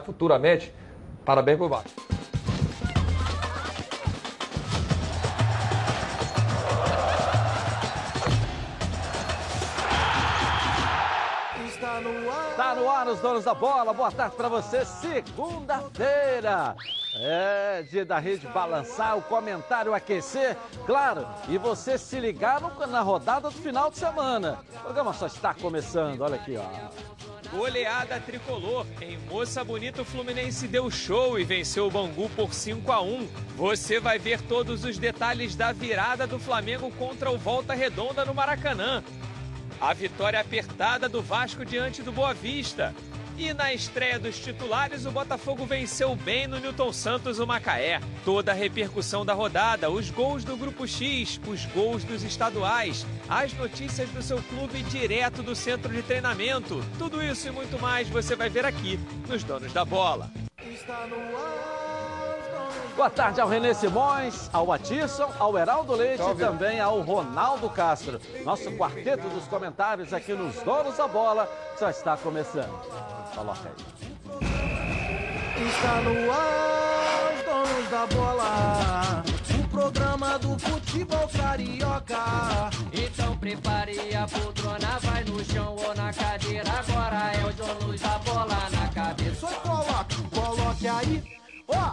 Futuramente, parabéns pro Vasco. Tá no ar os donos da bola. Boa tarde para você. Segunda-feira. É dia da rede balançar, o comentário aquecer, claro, e você se ligar no, na rodada do final de semana. O programa só está começando, olha aqui, ó. Goleada tricolor. Em Moça Bonita, o Fluminense deu show e venceu o Bangu por 5 a 1. Você vai ver todos os detalhes da virada do Flamengo contra o Volta Redonda no Maracanã. A vitória apertada do Vasco diante do Boa Vista. E na estreia dos titulares, o Botafogo venceu bem no Newton Santos o Macaé. Toda a repercussão da rodada, os gols do Grupo X, os gols dos estaduais, as notícias do seu clube direto do centro de treinamento. Tudo isso e muito mais você vai ver aqui nos Donos da Bola. Está no ar. Boa tarde ao Renê Simões, ao Atisson, ao Heraldo Leite e também ao Ronaldo Castro. Nosso quarteto dos comentários aqui nos Donos da Bola já está começando. Coloca aí. Está no ar, os Donos da Bola. O programa do futebol carioca. Então prepare a poltrona, vai no chão ou na cadeira. Agora é os Donos da Bola na cabeça. Só coloque, coloque aí ó,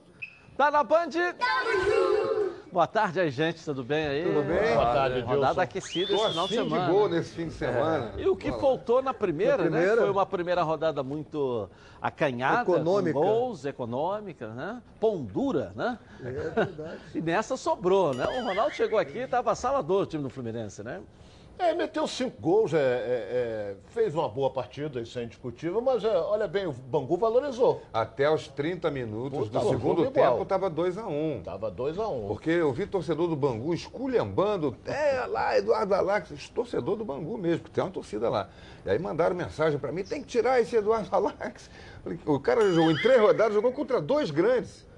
Tá na Band? Tamo junto! Boa tarde aí, gente, tudo bem aí? Tudo bem? Boa tarde, Rodada Rodada aquecida esse final de semana. de gol nesse fim de semana. É. E o que faltou na primeira, na primeira, né? Foi uma primeira rodada muito acanhada. Econômica. Com gols, econômica, né? Pondura, né? É verdade. e nessa sobrou, né? O Ronaldo chegou aqui e estava assalador o time do Fluminense, né? É, meteu cinco gols, é, é, é, fez uma boa partida, isso é indiscutível, mas é, olha bem, o Bangu valorizou. Até os 30 minutos do segundo tempo estava 2x1. Um. Estava 2x1. Um. Porque eu vi torcedor do Bangu esculhambando, é lá, Eduardo Alax, torcedor do Bangu mesmo, porque tem uma torcida lá. E aí mandaram mensagem para mim, tem que tirar esse Eduardo Alax. O cara jogou em três rodadas, jogou contra dois grandes.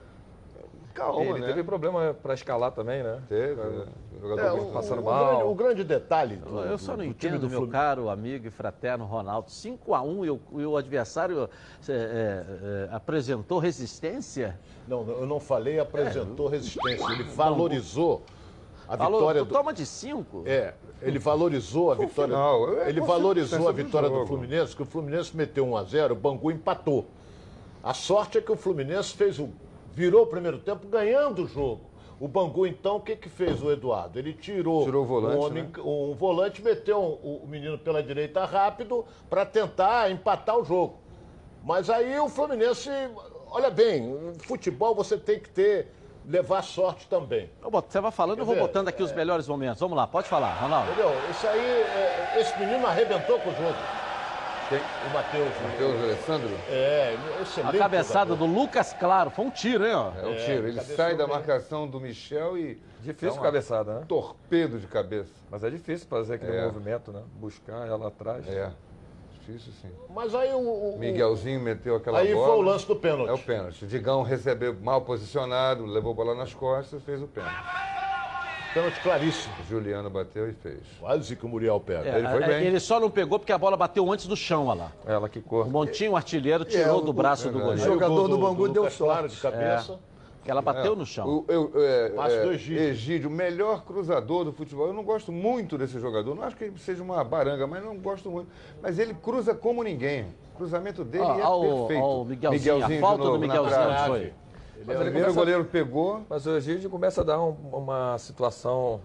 Calma, ele né? teve problema para escalar também, né? Teve. É. Jogador é, o, passando o, mal. O grande, o grande detalhe. Do, eu só não entendo, meu caro amigo e fraterno Ronaldo. 5x1 e, o, e o adversário é, é, é, apresentou resistência? Não, eu não falei apresentou resistência. Ele valorizou. A Falou, vitória do... toma de 5. É, ele valorizou a vitória. Final, ele valorizou a vitória do, do Fluminense, que o Fluminense meteu 1 a 0, o Bangu empatou. A sorte é que o Fluminense fez o virou o primeiro tempo ganhando o jogo. O Bangu, então, o que, que fez o Eduardo? Ele tirou, tirou o volante, um, homem, né? um volante, meteu um, o menino pela direita rápido para tentar empatar o jogo. Mas aí o Fluminense, olha bem, futebol você tem que ter, levar sorte também. Você vai falando, Quer eu vou dizer, botando aqui é... os melhores momentos. Vamos lá, pode falar, Ronaldo. Entendeu? Isso aí, é, esse menino arrebentou com o jogo. Quem? O Matheus. Matheus Alessandro? É, excelente. A cabeçada do Lucas Claro, foi um tiro, hein? Ó. É um tiro. Ele sai da marcação do Michel e. Difícil é cabeçada, né? Torpedo de cabeça. Mas é difícil fazer aquele é. movimento, né? Buscar ela atrás. É. Difícil sim. Mas aí o. o Miguelzinho meteu aquela aí bola. Aí foi o lance do pênalti. É o pênalti. O Digão recebeu mal posicionado, levou a bola nas costas fez o pênalti. Pênalti claríssimo. O Juliano bateu e fez. Quase que o Muriel pega. É, ele foi é, bem. Ele só não pegou porque a bola bateu antes do chão, olha lá. Ela que cor. O Montinho, o artilheiro, tirou é, do braço do goleiro. O jogador do, do Bangu deu sorte. de cabeça. Que ela bateu no chão. O, eu, é, Passo do Egídio. Egídio, o melhor cruzador do futebol. Eu não gosto muito desse jogador. Não acho que ele seja uma baranga, mas não gosto muito. Mas ele cruza como ninguém. O cruzamento dele ah, é ao, perfeito. Ao Miguelzinho, Miguelzinho a falta do Miguelzinho foi. Ele mas o primeiro goleiro pegou. Mas o Egídio começa a dar um, uma situação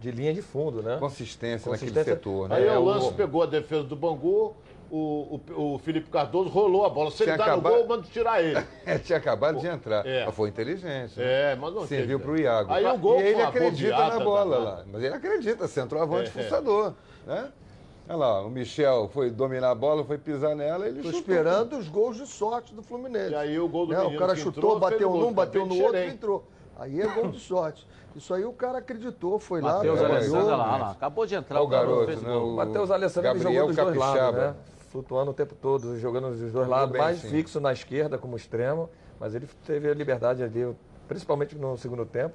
de linha de fundo, né? Consistência, Consistência. naquele setor, né? Aí é, o lance pegou a defesa do Bangu, o, o, o, Felipe Cardoso rolou a bola. Se ele dá acabado... no gol, manda tirar ele. é, tinha acabado de entrar. É. Mas foi inteligente. Né? É, mas não Serviu para o Iago. Aí o gol e ele acredita na bola lá. Mas ele acredita, centroavante, é, forçador. Né? Olha lá, o Michel foi dominar a bola, foi pisar nela, ele Tô esperando os gols de sorte do Fluminense. E aí o gol do né? O cara chutou, entrou, bateu num, bateu no outro e entrou. Aí é gol de sorte. Isso aí o cara acreditou, foi Mateus lá. Matheus Alessandro lá, lá, acabou de entrar. o garoto, né? O Matheus Alessandro Gabriel jogou dos dois lados, né? flutuando o tempo todo, jogando os dois lados, bem, mais sim. fixo na esquerda como extremo, mas ele teve a liberdade ali, principalmente no segundo tempo,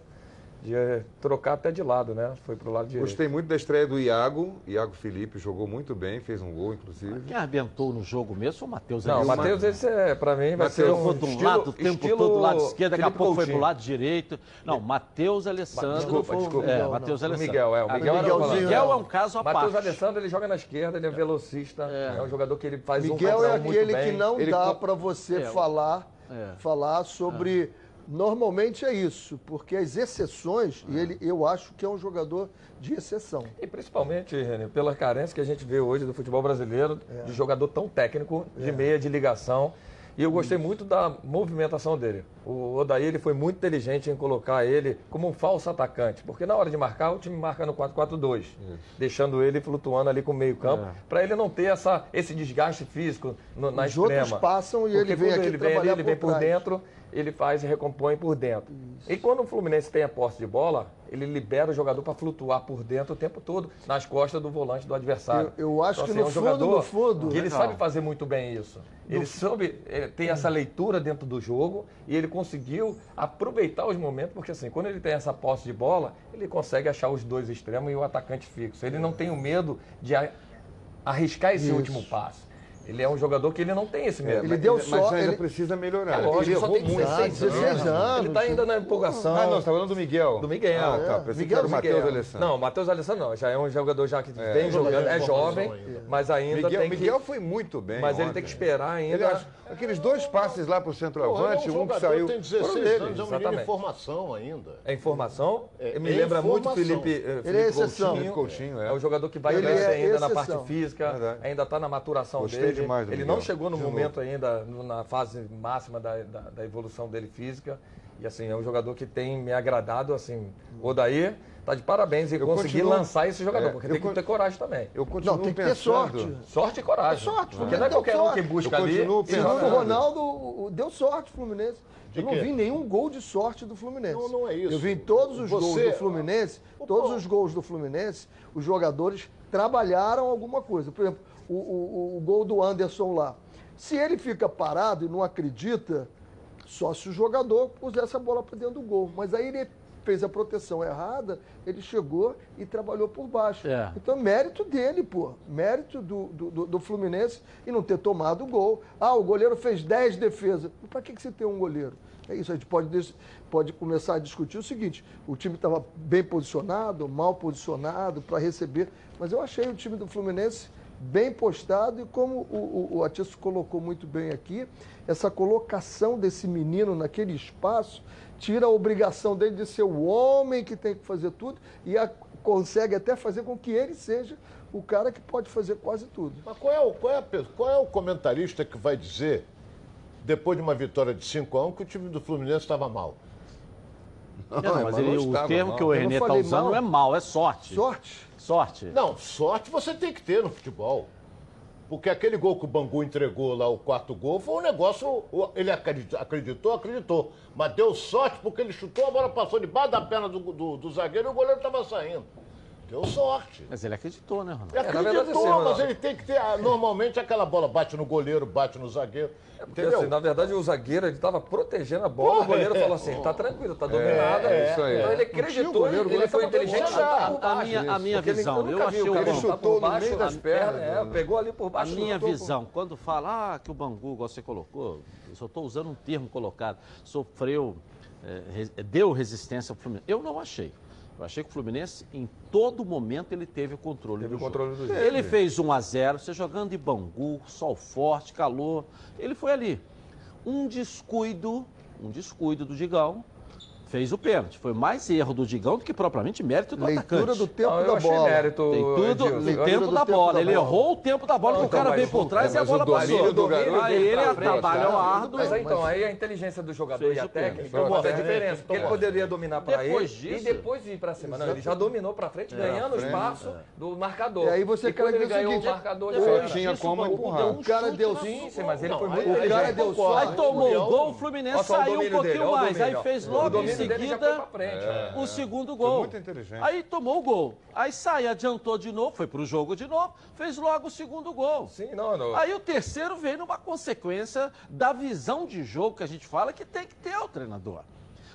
de eh, trocar até de lado, né? Foi pro lado direito. Gostei muito da estreia do Iago. Iago Felipe jogou muito bem, fez um gol, inclusive. Quem arrebentou no jogo mesmo foi o Matheus. Não, o. Matheus, esse é, pra mim, vai ser um um estilo, lado o tempo estilo todo do lado esquerdo, daqui a pouco foi pro lado direito. Não, Matheus Alessandro. Desculpa, foi- desculpa. É, Matheus O Alessandro. Miguel, é. O Ah, Miguel, o volante. Miguel é um caso à Matheus parte. Alessandro, ele joga na esquerda, ele é velocista. É, um jogador que ele faz um Miguel é muito aquele bem. que não Ele dá para você É, falar, é. falar sobre. Normalmente é isso, porque as exceções, e ele, eu acho que é um jogador de exceção. E principalmente, Renê, pela carência que a gente vê hoje do futebol brasileiro, É. de jogador tão técnico, de meia, de ligação. E eu gostei muito da movimentação dele. O Odaí ele foi muito inteligente em colocar ele como um falso atacante, porque na hora de marcar, o time marca no 4-4-2, deixando ele flutuando ali com o meio campo, para ele não ter essa, esse desgaste físico no, na Os extrema. outros passam e Porque ele vem aqui ele vem ele vem por dentro, ele faz e recompõe por dentro. E quando o Fluminense tem a posse de bola, ele libera o jogador para flutuar por dentro o tempo todo, nas costas do volante do adversário. Eu- eu acho que no é um fundo, jogador no fundo- que ele Legal. sabe fazer muito bem isso. Ele soube eh, ter essa leitura dentro do jogo e ele conseguiu aproveitar os momentos, porque assim, quando ele tem essa posse de bola, ele consegue achar os dois extremos e o atacante fixo. Ele não tem o medo de arriscar esse Isso. último passe. Ele é um jogador que ele não tem esse medo. Ele deu mas sorte, ainda ele- precisa melhorar. É lógico, ele só tem muito. 16 16 anos. anos. Ele tá ainda na empolgação. Ah, não, você tá falando do Miguel. Do Miguel. Ah, tá. É. Pensei Miguel que era o Matheus Miguel. Alessandro. Não, o Matheus Alessandro não. Já é um jogador já que É. vem jogando, é Formação jovem, ainda. mas ainda Miguel, tem Miguel que... foi muito bem. Mas ele ontem. tem que esperar Ele ainda... acha- aqueles dois passes lá pro centroavante, Pô, é um que jogador, saiu. tem foram 16 dele. anos, é um menino exatamente. em formação ainda. É informação. É, me é lembra muito. Felipe, eh, Ele é exceção. Coutinho. Felipe Coutinho, é. É um jogador que vai Ele crescer é ainda na parte física, ainda está na maturação Gostei dele. demais ele Miguel. não chegou no De momento ainda, no- na fase máxima da, da, da evolução dele física. E assim, é um jogador que tem me agradado, assim. O Daí tá de parabéns Eu conseguir continuo- lançar esse jogador, É, porque tem que ter coragem também. Eu continuo Não, tem que ter sorte. Sorte e coragem. É sorte, porque Fluminense não é qualquer um que sorte. busca Eu ali. continuo e pensando. O Ronaldo, deu sorte Fluminense. De Eu não quê? vi nenhum gol de sorte do Fluminense. Não, não é isso. Eu vi em todos os gols Você- do Fluminense, todos os gols do Fluminense, os jogadores trabalharam alguma coisa. Por exemplo, o, o- o gol do Anderson lá. Se ele fica parado e não acredita, só se o jogador pusesse a bola para dentro do gol. Mas aí ele fez a proteção errada, ele chegou e trabalhou por baixo. É. Então, mérito dele, pô. Mérito do, do, do- Fluminense e não ter tomado o gol. Ah, o goleiro fez 10 defesas. Para que, que você tem um goleiro? É isso, a gente pode, pode começar a discutir o seguinte: o time estava bem posicionado, mal posicionado para receber, mas eu achei o time do Fluminense bem postado e como o, o, o Atiço colocou muito bem aqui, essa colocação desse menino naquele espaço tira a obrigação dele de ser o homem que tem que fazer tudo e a- consegue até fazer com que ele seja o cara que pode fazer quase tudo. Mas qual é, o, qual, é a qual é o comentarista que vai dizer, depois de uma vitória de 5 a 1 que o time do Fluminense estava mal? Não, mas mas ele- não o termo mal. que o não Renê está usando mal. não é mal, é sorte. Sorte. Sorte. Não, sorte você tem que ter no futebol. Porque aquele gol que o Bangu entregou lá, o quarto gol, foi um negócio. Ele acreditou, acreditou. Mas deu sorte porque ele chutou, a bola passou debaixo da perna do, do, do zagueiro e o goleiro estava saindo. Deu sorte. Mas ele acreditou, né, Ronaldo? Ele verdade, acreditou, assim, mas ele tem que ter. ah, Normalmente aquela bola bate no goleiro, bate no zagueiro. Porque, Entendeu? assim, na verdade, o zagueiro ele estava protegendo a bola, o goleiro falou assim, tá tranquilo, tá dominada. é isso aí. Então ele acreditou, goleiro, o ele, goleiro ele foi tava inteligente por A baixo. minha, a minha ele- visão, eu achei o chutar chutou por no baixo, meio das a perna, pernas, é, pegou ali por A baixo. minha chutou por- visão, quando fala ah, que o Bangu, igual você colocou, eu só estou usando um termo colocado, sofreu, eh, deu resistência ao Fluminense. Eu não achei. Eu achei que o Fluminense, em todo momento, ele teve o controle Teve do o controle jogo. do jogo. Ele fez 1 a 0 você jogando em Bangu, sol forte, calor. Ele foi ali. Um descuido, um descuido do Digão, fez o pênalti. Foi mais erro do Digão do que propriamente mérito do Leitura atacante. do tempo Não, eu da bola. mérito, Tem tudo, Edilson. o leitura tempo do da tempo bola. da ele bola. errou o tempo da bola, Não, o então, cara mas veio por o- trás é, e a o bola passou. do garoto Aí foi ele trabalhou tá? árduo. Mas então, aí a inteligência do jogador e a o técnica né? diferença. Porque ele poderia dominar para ele e depois ir para cima. Não, ele já dominou para frente, ganhando o frente, espaço do marcador. E aí você quer ele dizer o ganhou o marcador, ele Não foi- tinha como o empurrar. um O cara deu Sim, sim, mas ele foi muito o cara deu concordo. Aí tomou o gol, o Fluminense só o saiu um pouquinho o mais. Aí fez O logo em foi seguida, pra frente. É. o segundo Foi gol. muito inteligente. Aí tomou o gol. Aí sai, adiantou de novo, foi pro jogo de novo, fez logo o segundo gol. Sim, não, não. Aí o terceiro veio numa consequência da visão de jogo que a gente fala que tem que ter o treinador.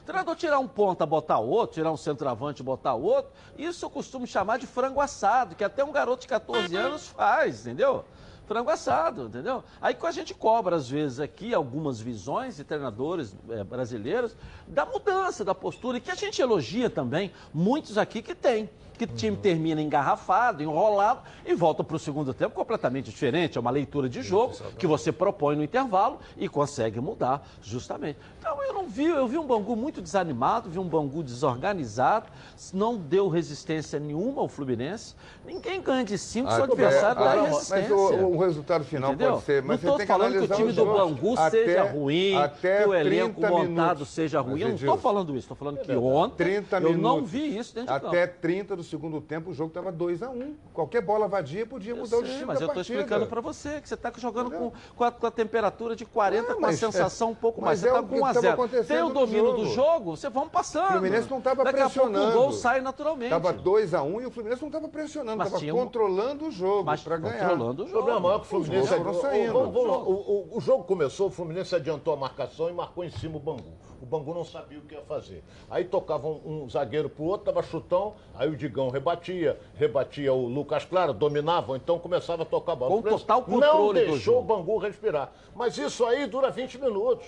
O treinador tirar um ponta, botar outro, tirar um centroavante, botar outro, isso eu costumo chamar de frango assado, que até um garoto de 14 anos faz, entendeu? Frango assado, entendeu? Aí que a gente cobra, às vezes, aqui algumas visões de treinadores eh, brasileiros da mudança da postura, e que a gente elogia também, muitos aqui que tem. Que o time termina engarrafado, enrolado e volta para o segundo tempo completamente diferente. É uma leitura de jogo que você propõe no intervalo e consegue mudar, justamente. Então eu não vi, eu vi um Bangu muito desanimado, vi um Bangu desorganizado, não deu resistência nenhuma ao Fluminense. Ninguém ganha de cinco, seu Ah, adversário é, dá ah, resistência. Mas o, o resultado final Entendeu? pode ser. Mas não estou tem que falando que o time do. Bangu Até- seja ruim, que o elenco 30 montado minutos. seja ruim. Eu não estou falando isso, estou falando que ontem 30 eu minutos. não vi isso dentro de campo. Até 30 do segundo tempo, o jogo estava 2x1. Qualquer bola vadia podia Eu mudar o sei, destino mas da eu estou partida. explicando para você que você está jogando com, com, a, com a temperatura de 40, É, com a mas sensação é- um pouco mais. Você é está o com que 1 a estava 0 acontecendo Tem o domínio do jogo. jogo, você vamos passando. O Fluminense não estava Daqui a pouco o pressionando. gol sai naturalmente. Tava 2x1 e o Fluminense não estava pressionando, estava um- controlando o jogo mas para ganhar. controlando o O jogo. problema maior é que o Fluminense. O, o, o- o jogo começou, o Fluminense adiantou a marcação e marcou em cima o Bangu. O Bangu não sabia o que ia fazer. Aí tocava um, um zagueiro pro outro, dava chutão, aí o Digão rebatia, rebatia o Lucas Claro, dominava, então começava a tocar a bola. Com total controle Não deixou o Bangu respirar. Mas isso aí dura 20 minutos.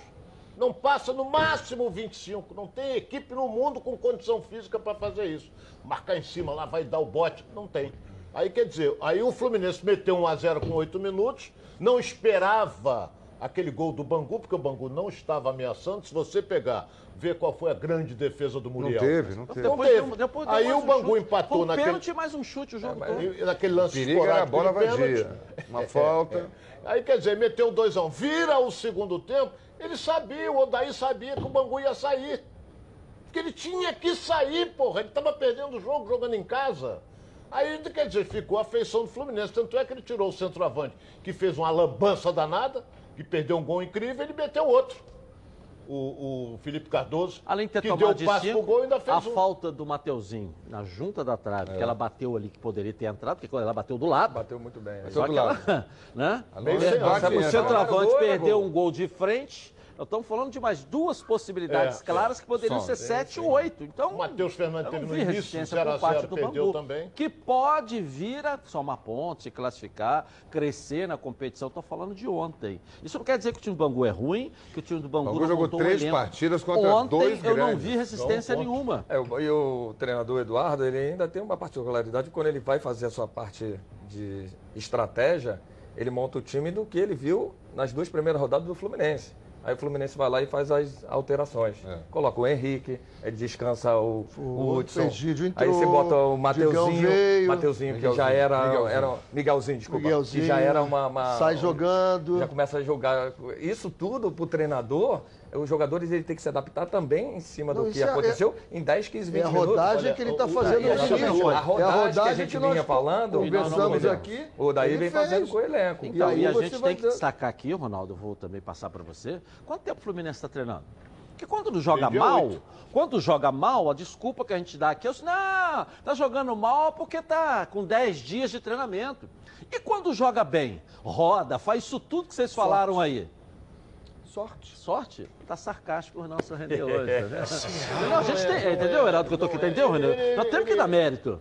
Não passa no máximo 25. Não tem equipe no mundo com condição física para fazer isso. Marcar em cima lá, vai dar o bote. Não tem. Aí quer dizer, aí o Fluminense meteu 1 a 0 com 8 minutos, não esperava aquele gol do Bangu, porque o Bangu não estava ameaçando. Se você pegar, ver qual foi a grande defesa do Não Muriel. teve, não teve. Não Depois teve. depois deu aí o um Bangu chute. empatou Foi um naquele. pênalti e mais um chute o jogo todo. E Naquele lance Perigo era a esporádico bola de vadia. Uma falta. Aí, quer dizer, meteu 2x1. Vira o segundo tempo, ele sabia, o Odaí sabia que o Bangu ia sair. Porque ele tinha que sair, porra. Ele estava perdendo o jogo, jogando em casa. Aí, quer dizer, ficou a feição do Fluminense. Tanto é que ele tirou o centroavante, que fez uma lambança danada, que perdeu um gol incrível, ele meteu outro. O, o Felipe Cardoso, Além de ter que deu tomado o de passe pro cinco, gol ainda a fez um. falta do Mateuzinho na junta da trave, que ela bateu ali, que poderia ter entrado, porque ela bateu do lado. Bateu muito bem. Só do que ela, né? Nossa, sem bate asa. O centroavante perdeu gol. um gol de frente. Nós estamos falando de mais duas possibilidades É, claras que poderiam Só. ser 7 ou 8. Então, O Matheus Fernandes teve não no início, resistência 0 a por parte 0 do perdeu Bangu, também. que pode vir a somar pontos, se classificar, crescer na competição. Estou falando de ontem. Isso não quer dizer que o time do Bangu é ruim, que o time do Bangu, Bangu não jogou um três elenco. partidas contra ontem dois eu não grandes. vi resistência Não, nenhuma. É, o- e o treinador Eduardo, ele ainda tem uma particularidade, quando ele vai fazer a sua parte de estratégia, ele monta o time do que ele viu nas duas primeiras rodadas do Fluminense. Aí o Fluminense vai lá e faz as alterações. É. Coloca o Henrique, ele descansa o, o Hudson. Egídio Aí entrou, você bota o Mateuzinho, veio. Mateuzinho que já era, Miguelzinho. era Miguelzinho, desculpa, Miguelzinho, que já era uma, uma- sai jogando. já começa a jogar. Isso tudo pro treinador, os jogadores ele tem que se adaptar também em cima Não, do isso que é- aconteceu em 10, 15, 20 É a minutos. rodagem olha, que ele está fazendo é, no início. A É a rodagem que a rodagem gente que vinha falando, conversamos não, aqui. O daí vem fez. fazendo com o elenco. E Então, aí e a gente tem que dando- destacar aqui, Ronaldo, vou também passar para você. Quanto tempo o Fluminense está treinando? Porque quando não joga mal, oito. quando joga mal, a desculpa que a gente dá aqui é assim, não, tá jogando mal porque tá com 10 dias de treinamento. E quando joga bem, roda, faz isso tudo que vocês falaram aí. Sorte. Sorte? Tá sarcástico o nosso René hoje, tá? Não, a gente tem, entendeu, Heraldo, que eu tô aqui, entendeu, René? Nós temos que dar mérito.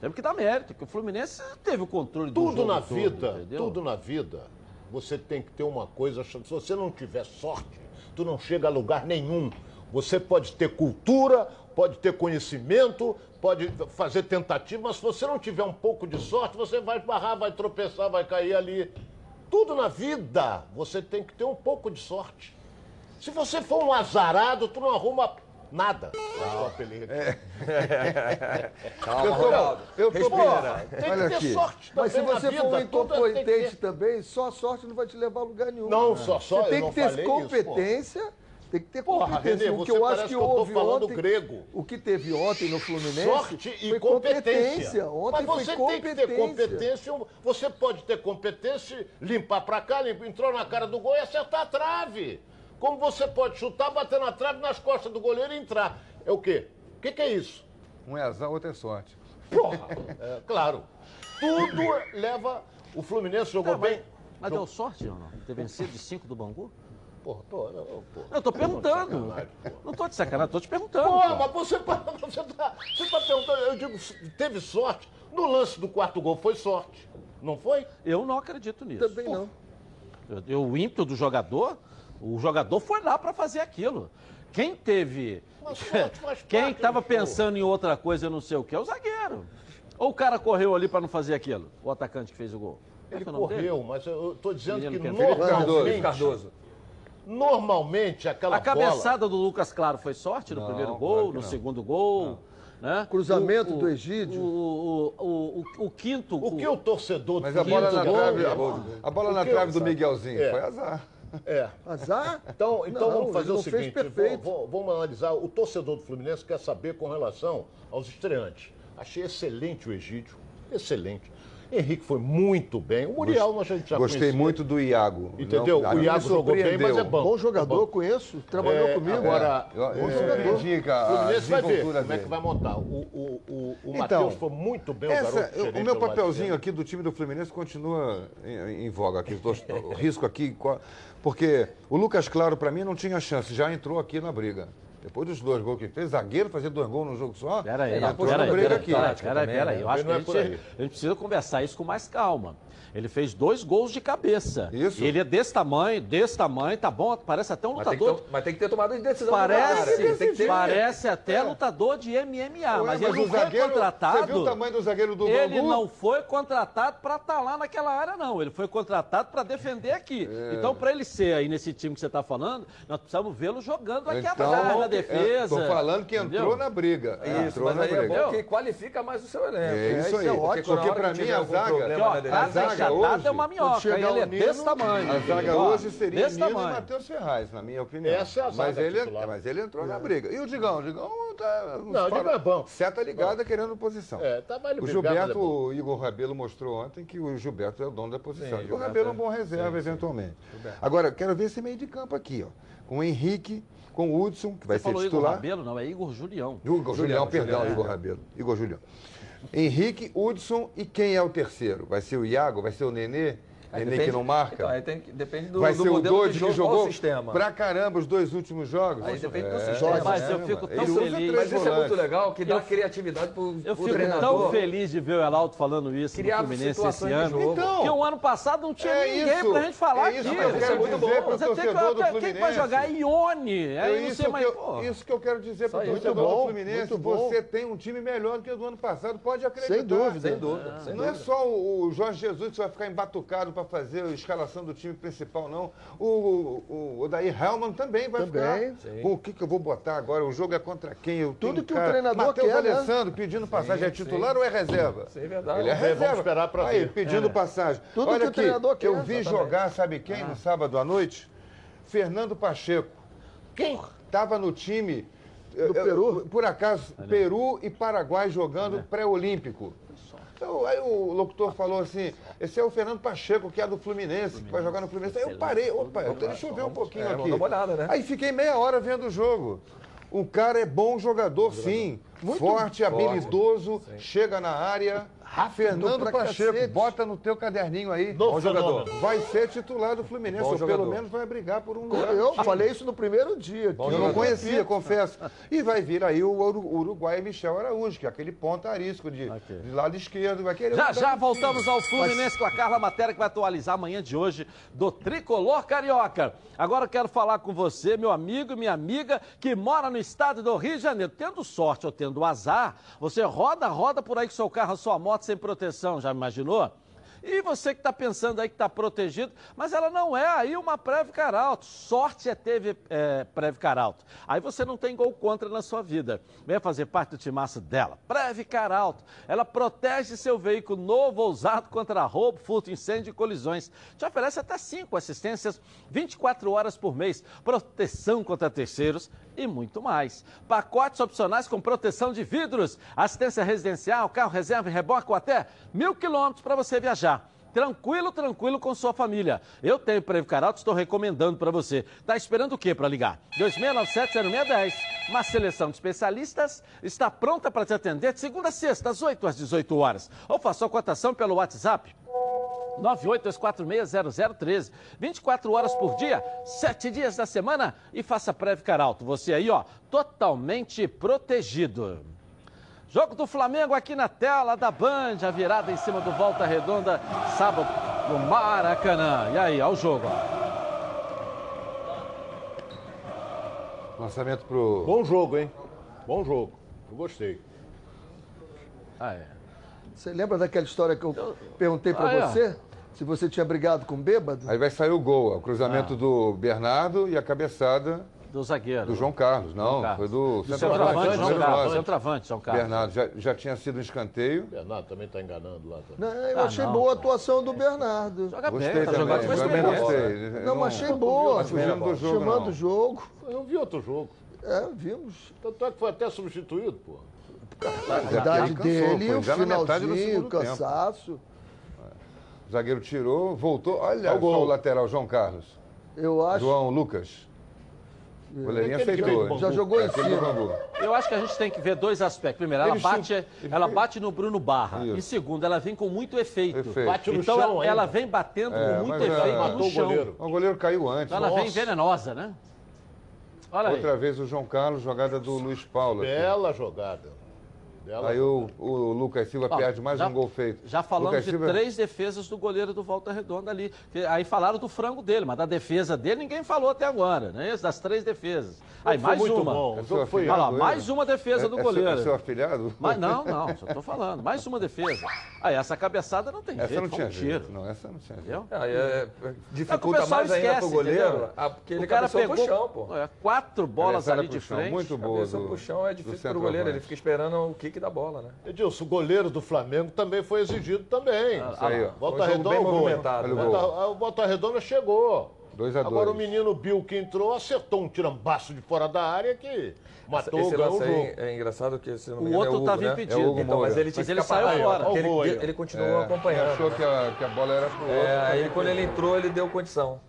Temos que dar mérito, que o Fluminense teve o controle do Tudo jogo na todo, vida, entendeu? tudo na vida, você tem que ter uma coisa. Se você não tiver sorte, tu não chega a lugar nenhum. Você pode ter cultura, pode ter conhecimento, pode fazer tentativa, mas se você não tiver um pouco de sorte, você vai esbarrar, vai tropeçar, vai cair ali. Tudo na vida, você tem que ter um pouco de sorte. Se você for um azarado, tu não arruma nada. Ah, Calma, Eu tô- Ronaldo. eu tô- Porra, tem Olha que ter aqui. sorte Mas se você vida. for um que incompetente ter- também, só a sorte não vai te levar a lugar nenhum. Não, só, só, Você eu tem não que ter falei isso, competência. Tem que ter Porra, competência. Renê, o que você eu acho que que eu houve falando ontem, grego. o que teve ontem no Fluminense Sorte e foi competência. Ontem Mas foi você competência. tem que ter competência. Você pode ter competência, limpar pra cá, limpa, entrou na cara do gol e acertar a trave. Como você pode chutar, bater na trave nas costas do goleiro e entrar. É o quê? O que, que é isso? Um é azar, outro é sorte. Porra! É, claro. Tudo leva. O Fluminense jogou Tá, mas, bem. mas deu sorte ou não? Ter vencido de 5 do Bangu? Porra, tô, não, porra. Eu tô perguntando. porra. Não tô de sacanagem, tô te perguntando. Pô, pô. mas você, você, tá, você tá perguntando, eu digo, teve sorte. No lance do quarto gol foi sorte. Não foi? Eu não acredito nisso. Também não. Eu- eu- o ímpeto do jogador, o jogador foi lá para fazer aquilo. Quem teve. Sorte Quem estava jogo. pensando em outra coisa, eu não sei o que, é o zagueiro. Ou o cara correu ali para não fazer aquilo? O atacante que fez o gol. Qual Ele é o nome dele? correu, mas eu tô dizendo Menino que é normalmente, Cardoso. Normalmente aquela A cabeçada do Lucas Claro foi sorte no Não, primeiro claro gol, que no não. segundo gol. Né? Cruzamento O- o- do Egídio. O, o, o, o, o quinto. bola, o que o torcedor Mas do a bola na Fluminense- trave, a bola na trave do Miguelzinho É. foi azar. É. Azar? Então, então Não, vamos fazer o seguinte, perfeito. vamos, vamos analisar. O torcedor do Fluminense quer saber com relação aos estreantes. Achei excelente o Egídio, excelente. Henrique foi muito bem. O Muriel a gente já Gostei conhecia. muito do Iago. Entendeu? Não, o Iago jogou bem, mas é bom. Bom jogador, É bom. conheço. Trabalhou É, comigo. Agora, eu bom a, o Fluminense vai ver como é que vai montar. O, o, o, o Então, Matheus foi muito bem, o Essa- garoto. eu- gerente o meu papelzinho aqui do time do Fluminense continua em, em voga aqui. Tô- risco aqui, porque o Lucas Claro, para mim, não tinha chance, já entrou aqui na briga. Depois dos dois gols que fez, zagueiro fazer dois gols num jogo só. Pera aí, entrou pera na aí, briga pera aí, aqui. pera aí, Tática pera aí, também, pera aí. né? Eu acho que Não a é gente, a gente precisa conversar isso com mais calma. Ele fez dois gols de cabeça. Isso. Ele é desse tamanho, desse tamanho, tá bom, parece até um Mas tem, que lutador. ter, mas tem que ter tomado de decisão. Parece, tem que ter- parece até lutador de MMA, Ué, mas ele não foi zagueiro- contratado. Você viu o tamanho do zagueiro do Ele Bangu? não foi contratado para estar lá naquela área, não. Ele foi contratado para defender aqui. É. Então, para ele ser aí nesse time que você está falando, nós precisamos vê-lo jogando aqui Então, atrás na é, defesa. Tô falando que entrou entendeu? na briga. Isso, entrou mas na aí é briga. bom que qualifica mais o seu elenco. É isso aí. Porque, Porque quando a hora pra que mim a problema Porque, zaga casa enxatada hoje, é uma minhoca. Ele é Nino, desse tamanho. A zaga Ó, hoje seria desse Nino e tamanho. Matheus Ferraz, na minha opinião. Essa é a zaga mas ele, titular. mas ele entrou na briga. E o Digão? O Digão tá... Não, o Digão é bom. Seta ligada querendo posição. É, tá mais O Gilberto, é bom. o Igor Rabelo mostrou ontem que o Gilberto é o dono da posição. Sim, e o Rabelo é é- um bom reserva, sim, sim. eventualmente. Agora, quero ver esse meio de campo aqui, ó. Com o Henrique, com o Hudson, que vai Você ser falou Igor titular. Rabelo? Não, é Igor Julião. Igor Julião, perdão, Julião, Igor é. Rabelo. Igor Julião. Henrique, Hudson e quem é o terceiro? Vai ser o Iago? Vai ser o Nenê? Nenê depende- que não marca? Então, tem que, depende do, vai do ser o modelo Dodge de que jogou sistema. pra caramba os dois últimos jogos. Aí depende do É, sistema. Mas né? eu fico tão Ele feliz. Mas isso é muito legal, que dá Eu- criatividade pro, Eu pro fico treinador. tão feliz de ver o Elauto falando isso Criar no Fluminense esse ano. Então, Porque o ano passado não tinha é ninguém isso. pra gente falar é isso aqui. que eu Isso é quero muito dizer bom. pro Você tem do que, Fluminense. quem vai jogar? Ione. É não isso, sei mais. que eu, isso que eu quero dizer para o aí. torcedor do Fluminense. Você tem um time melhor do que o do ano passado, pode acreditar. Sem dúvida. Sem dúvida. sem Não é só o Jorge Jesus que vai ficar embatucado para fazer a escalação do time principal, não. O, o, o Odair Helman também vai Também. ficar. O que, que eu vou botar agora? O jogo é contra quem? Eu Tudo que o cara- treinador Matheus quer, né? Alessandro pedindo passagem. é titular ou é reserva? Sim, é verdade. Ele é reserva. vamos esperar Aí, ver. pedindo passagem. Tudo Olha que o aqui, treinador quer, eu vi exatamente. jogar, sabe quem, Ah. no sábado à noite? Fernando Pacheco. Quem? Estava no time. Do eh, eh, Peru? Por acaso, Peru e Paraguai jogando pré-olímpico. Então, aí o locutor falou assim: esse é o Fernando Pacheco, que é do Fluminense, que vai jogar no Fluminense. Aí eu parei, opa, eu- deixa eu ver um pouquinho É, aqui. né? Aí fiquei meia hora vendo o jogo. O cara é bom jogador, sim. forte, habilidoso, chega na área. Fernando pra Pacheco, cacete. bota no teu caderninho aí. Bom jogador. Vai ser titular do Fluminense, Bom ou pelo jogador. menos vai brigar por um lugar. Eu falei isso no primeiro dia. que Eu não conhecia, confesso. E vai vir aí o Uru- Uruguai Michel Araújo, que é aquele ponta arisco de, Ok. de lado esquerdo. Vai querer Já já voltamos ao Fluminense com a Carla Matéria, que vai atualizar amanhã de hoje do Tricolor Carioca. Agora eu quero falar com você, meu amigo e minha amiga, que mora no estado do Rio de Janeiro. Tendo sorte ou tendo azar, você roda, roda por aí com seu carro, sua moto sem proteção, já imaginou? E você que está pensando aí que está protegido, mas ela não é aí uma Previcar Alto. Sorte é ter é, Previcar Alto. Aí você não tem gol contra na sua vida. Venha fazer parte do timaço dela. Previcar Alto. Ela protege seu veículo novo ou usado contra roubo, furto, incêndio e colisões. Te oferece até cinco assistências 24 horas por mês, proteção contra terceiros e muito mais. Pacotes opcionais com proteção de vidros, assistência residencial, carro reserva e reboque com até mil quilômetros para você viajar. Tranquilo, tranquilo com sua família. Eu tenho Previcar Alto, estou recomendando para você. Tá esperando o quê para ligar? 2697-0610. Uma seleção de especialistas está pronta para te atender de segunda a sexta, às 8 às 18 horas. Ou faça sua cotação pelo WhatsApp 982460013. 24 horas por dia, 7 dias da semana e faça Preve Caralto. Você aí, ó, totalmente protegido. Jogo do Flamengo aqui na tela da Band, a virada em cima do Volta Redonda, sábado no Maracanã. E aí, ó o jogo, ó. Lançamento pro. Bom jogo, hein? Bom jogo. Eu gostei. Ah, é. Você lembra daquela história que eu perguntei para Ah, é. você? Se você tinha brigado com bêbado? Aí vai sair o gol, ó, o cruzamento Ah. do Bernardo e a cabeçada Do zagueiro. do João Carlos. Não, João Carlos. foi do, Do centroavante, centroavante. Centroavante, João Carlos. Bernardo já, já tinha sido um escanteio. O Bernardo também está enganando lá. Também. Não, eu Ah, achei não. boa a atuação do Bernardo. Joga Gostei bem, tá também, jogando eu também gostei. Não, mas achei boa. Fugimos do jogo, Chamando o jogo. Eu não vi outro jogo. É, vimos. Tanto é que foi até substituído, pô. A idade cansou, dele, foi o já na metade do finalzinho, o segundo tempo. cansaço. O zagueiro tirou, voltou. Olha Olha o gol. o lateral, João Carlos. Eu acho. João Lucas. O goleirinho que veio aceitou. Já jogou em cima. Eu acho que a gente tem que ver dois aspectos. Primeiro, ela bate, ela bate no Bruno Barra. Isso. E segundo, ela vem com muito efeito. Efeito. Bate no Então chão ela, vem batendo É, com muito é, efeito no o chão. goleiro. O goleiro caiu antes. Então ela vem venenosa, né? Olha aí. Outra vez o João Carlos, jogada do Luiz Paulo. aqui. Bela jogada. Bela Aí o, o Lucas Silva Ó, perde mais já- um gol feito. Já falamos Lucas de Silva- três defesas do goleiro do Volta Redonda ali. Que- Aí falaram do frango dele, mas da defesa dele ninguém falou até agora, né? Isso, Das três defesas. Aí mais muito uma. bom. É foi Olha lá, mais uma defesa do É- é seu- goleiro. É seu afilhado? Mas não, não, só tô falando. Mais uma defesa. Aí essa cabeçada não tem Essa jeito, não tinha um jeito. tiro. Não, essa não tinha jeito. Aí é, É que o dificulta pessoal mais ainda esquece, pro goleiro, ah, porque ele o cara pegou pro chão, pô. é, quatro bolas ali de chão, frente. Muito boa. Do- pro chão é difícil pro goleiro, ele fica esperando o kick da bola, né? Edilson, o goleiro do Flamengo também foi exigido também. Isso aí, ó. Volta Redonda, gol. movimentado, né? Volta- O Volta Redonda chegou. Dois a Agora dois. o menino Bill que entrou acertou um tirambaço de fora da área que matou, Esse ganhou o lance jogo. aí é engraçado que, se não me O engano, outro é o Hugo, tava né? impedido. É então, mas ele Mas que ele saiu parado, fora. ele, aí. ele continuou É, acompanhando. Achou que a, que a bola era pro outro. É, aí quando ele entrou, ele deu condição.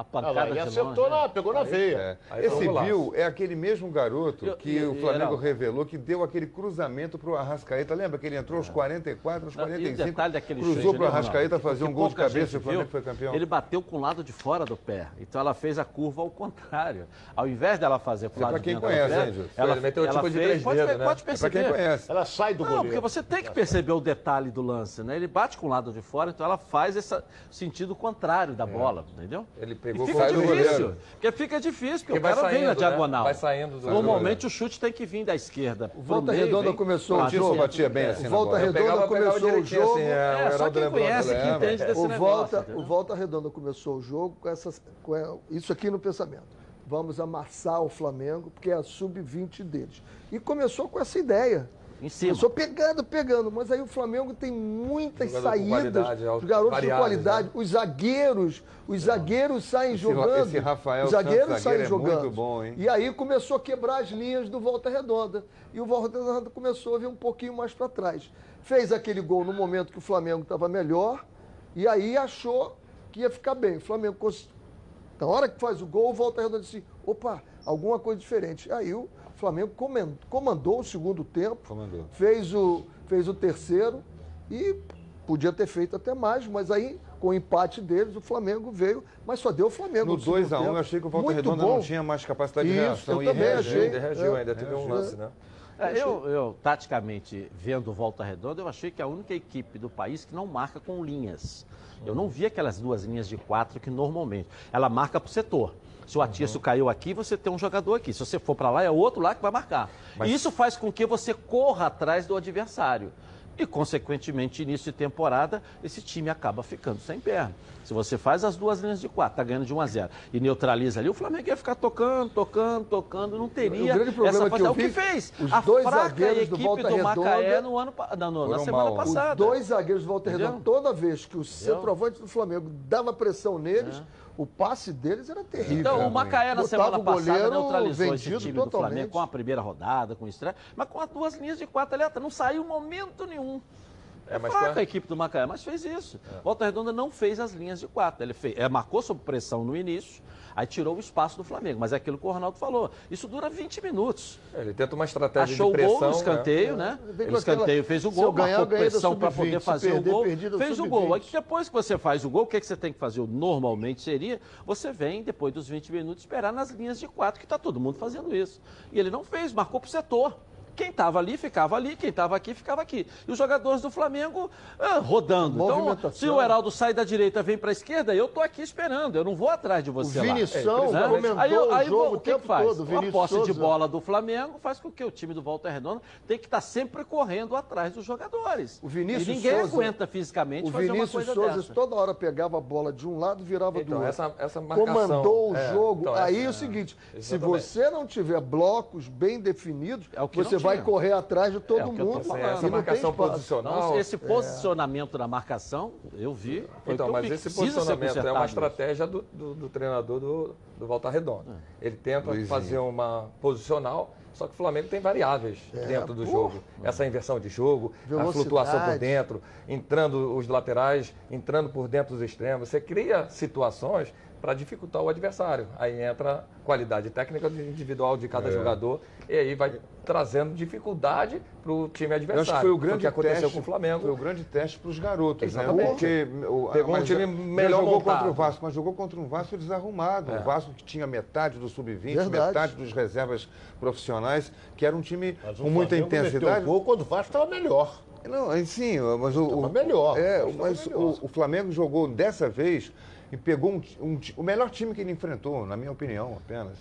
A Ah, pancada lá, e de acertou, longe, né? na, pegou na veia. É. Esse. Bill é aquele mesmo garoto Eu- que e- o Flamengo revelou que deu aquele cruzamento pro Arrascaeta. Lembra que ele entrou aos 44, aos Não, e o 45, detalhe daquele cruzou chute pro ali, Arrascaeta fazer um gol de cabeça e o Flamengo foi campeão. Ele bateu com o lado de fora do pé. Então ela fez a curva ao contrário. Ao invés dela fazer pro É lado pra de quem dentro conhece, do pé, hein, Júlio? ela, Ele meteu ela tipo de fez, três pode, dedos, né? pode É pra perceber. quem conhece. Ela sai do Não, goleiro. porque você tem que perceber o detalhe do lance, né? Ele bate com o lado de fora, então ela faz esse sentido contrário da bola, entendeu? Ele E pegou fica difícil, goleiro. porque fica difícil, porque, Porque o vai cara vem na saindo, né? diagonal. Vai saindo do- Normalmente o chute tem que vir da esquerda. O Volta meio, Redonda vem- começou Ah, o jogo. batia bem assim O na Volta bola. Redonda pegava, pegava começou o direitinho, jogo. assim, é, É, só quem lembrou, conhece, né? que entende desse O negócio. Volta, entendeu? o Volta Redonda começou o jogo com, essas, com é, isso aqui no pensamento. Vamos amassar o Flamengo, porque é a sub-20 deles. E começou com essa ideia. Em cima. Começou pegando, pegando. Mas aí o Flamengo tem muitas Jogador saídas. Os garotos de qualidade. né? Os zagueiros. Os zagueiros saem Esse- jogando. esse Rafael os zagueiros Santos, saem zagueiro, é jogando. muito bom, hein? E aí começou a quebrar as linhas do Volta Redonda. E o Volta Redonda começou a vir um pouquinho mais para trás. Fez aquele gol no momento que o Flamengo estava melhor. E aí achou que ia ficar bem. O Flamengo na hora que faz o gol, o Volta Redonda disse: opa, alguma coisa diferente. Aí o Flamengo comandou o segundo tempo, Comandou. fez o, fez o terceiro e podia ter feito até mais, mas aí, com o empate deles, o Flamengo veio, mas só deu o Flamengo. No segundo 2x1 tempo. eu achei que o Volta Muito Redonda bom. não tinha mais capacidade de Isso, reação. eu e também reagiu. achei. Reagiu É, ainda, teve um lance, né? É, eu, eu, taticamente, vendo Volta Redonda, eu achei que a única equipe do país que não marca com linhas. Eu não vi aquelas duas linhas de quatro que normalmente. Ela marca para o setor. Se o Atício caiu aqui, você tem um jogador aqui. Se você for para lá, é outro lá que vai marcar. E isso faz com que você corra atrás do adversário. E, consequentemente, início de temporada, esse time acaba ficando sem perna. Se você faz as duas linhas de quatro, tá ganhando de 1 a 0 e neutraliza ali, o Flamengo ia ficar tocando, tocando, tocando, não teria O grande problema essa que eu facilidade. O que fez? os a dois fraca zagueiros do equipe Volta do Macaé no ano, pa- na, semana mal. Passada. Os dois zagueiros do Volta? Redonda, toda vez que o centroavante do Flamengo dava pressão neles, o passe deles era terrível. Então, o Macaé na semana passada neutralizou esse time do totalmente. Flamengo com a primeira rodada, com o estreia, mas com as duas linhas de quatro ali, não saiu momento nenhum. É, mas fraca é? a equipe do Macaé, mas fez isso. Volta Redonda não fez as linhas de quatro. Ele fez, é, marcou sob pressão no início, aí tirou o espaço do Flamengo. Mas é aquilo que o Ronaldo falou. Isso dura 20 minutos. Ele tenta uma estratégia Achou de pressão. o gol no né? escanteio, né? Ele aquela- escanteio, fez o gol, ganhar, marcou pressão para sub-20, poder fazer perder, o gol. Fez o sub-20. gol. Aí depois que você faz o gol, o que, que você tem que fazer? Normalmente seria, você vem, depois dos 20 minutos, esperar nas linhas de quatro, que está todo mundo fazendo isso. E ele não fez, marcou para o setor. Quem estava ali, ficava ali. Quem estava aqui, ficava aqui. E os jogadores do Flamengo ah, rodando. Então, se o Heraldo sai da direita e vem para a esquerda, eu estou aqui esperando. Eu não vou atrás de O você lá. Vinição Né? comentou Aí, aí o jogo o o que, que faz? todo. a posse de Souza. bola do Flamengo faz com que o time do Volta Redonda tenha que estar sempre correndo atrás dos jogadores. O Vinícius e ninguém Souza- aguenta fisicamente O fazer Vinícius uma coisa Souza dessa. toda hora pegava a bola de um lado e virava do Então, outro. essa, essa marcação. Comandou o é, jogo. então, Aí essa- é o seguinte: se você não tiver blocos bem definidos, É o que você vai correr atrás de todo É mundo. e Essa marcação posicional. Então, esse posicionamento da marcação, eu vi. Foi Então, mas esse posicionamento é uma estratégia do, do- do treinador do, do Volta Redonda. Ele tenta Luizinho. fazer uma posicional, só que o Flamengo tem variáveis dentro do pô. jogo. Essa inversão de jogo, a Velocidade. flutuação por dentro, entrando os laterais, entrando por dentro dos extremos. Você cria situações para dificultar o adversário. Aí entra a qualidade técnica individual de cada jogador e aí vai trazendo dificuldade para o time Eu adversário. acho que foi o Foi grande que aconteceu teste, com o Flamengo. Foi o grande teste para os garotos, Exatamente. né? Porque o, Pegou um time melhor jogou montado. contra o Vasco, mas jogou contra um Vasco desarrumado. Um Vasco que tinha metade do sub-20, Verdade. metade dos reservas profissionais, que era um time Mas o com muita Flamengo meteu intensidade. gol quando o Vasco estava melhor. Não, aí sim, mas o, Tava o- melhor, É, mas mas melhor. o, o Flamengo jogou dessa vez e pegou um, um o melhor time que ele enfrentou, na minha opinião, apenas.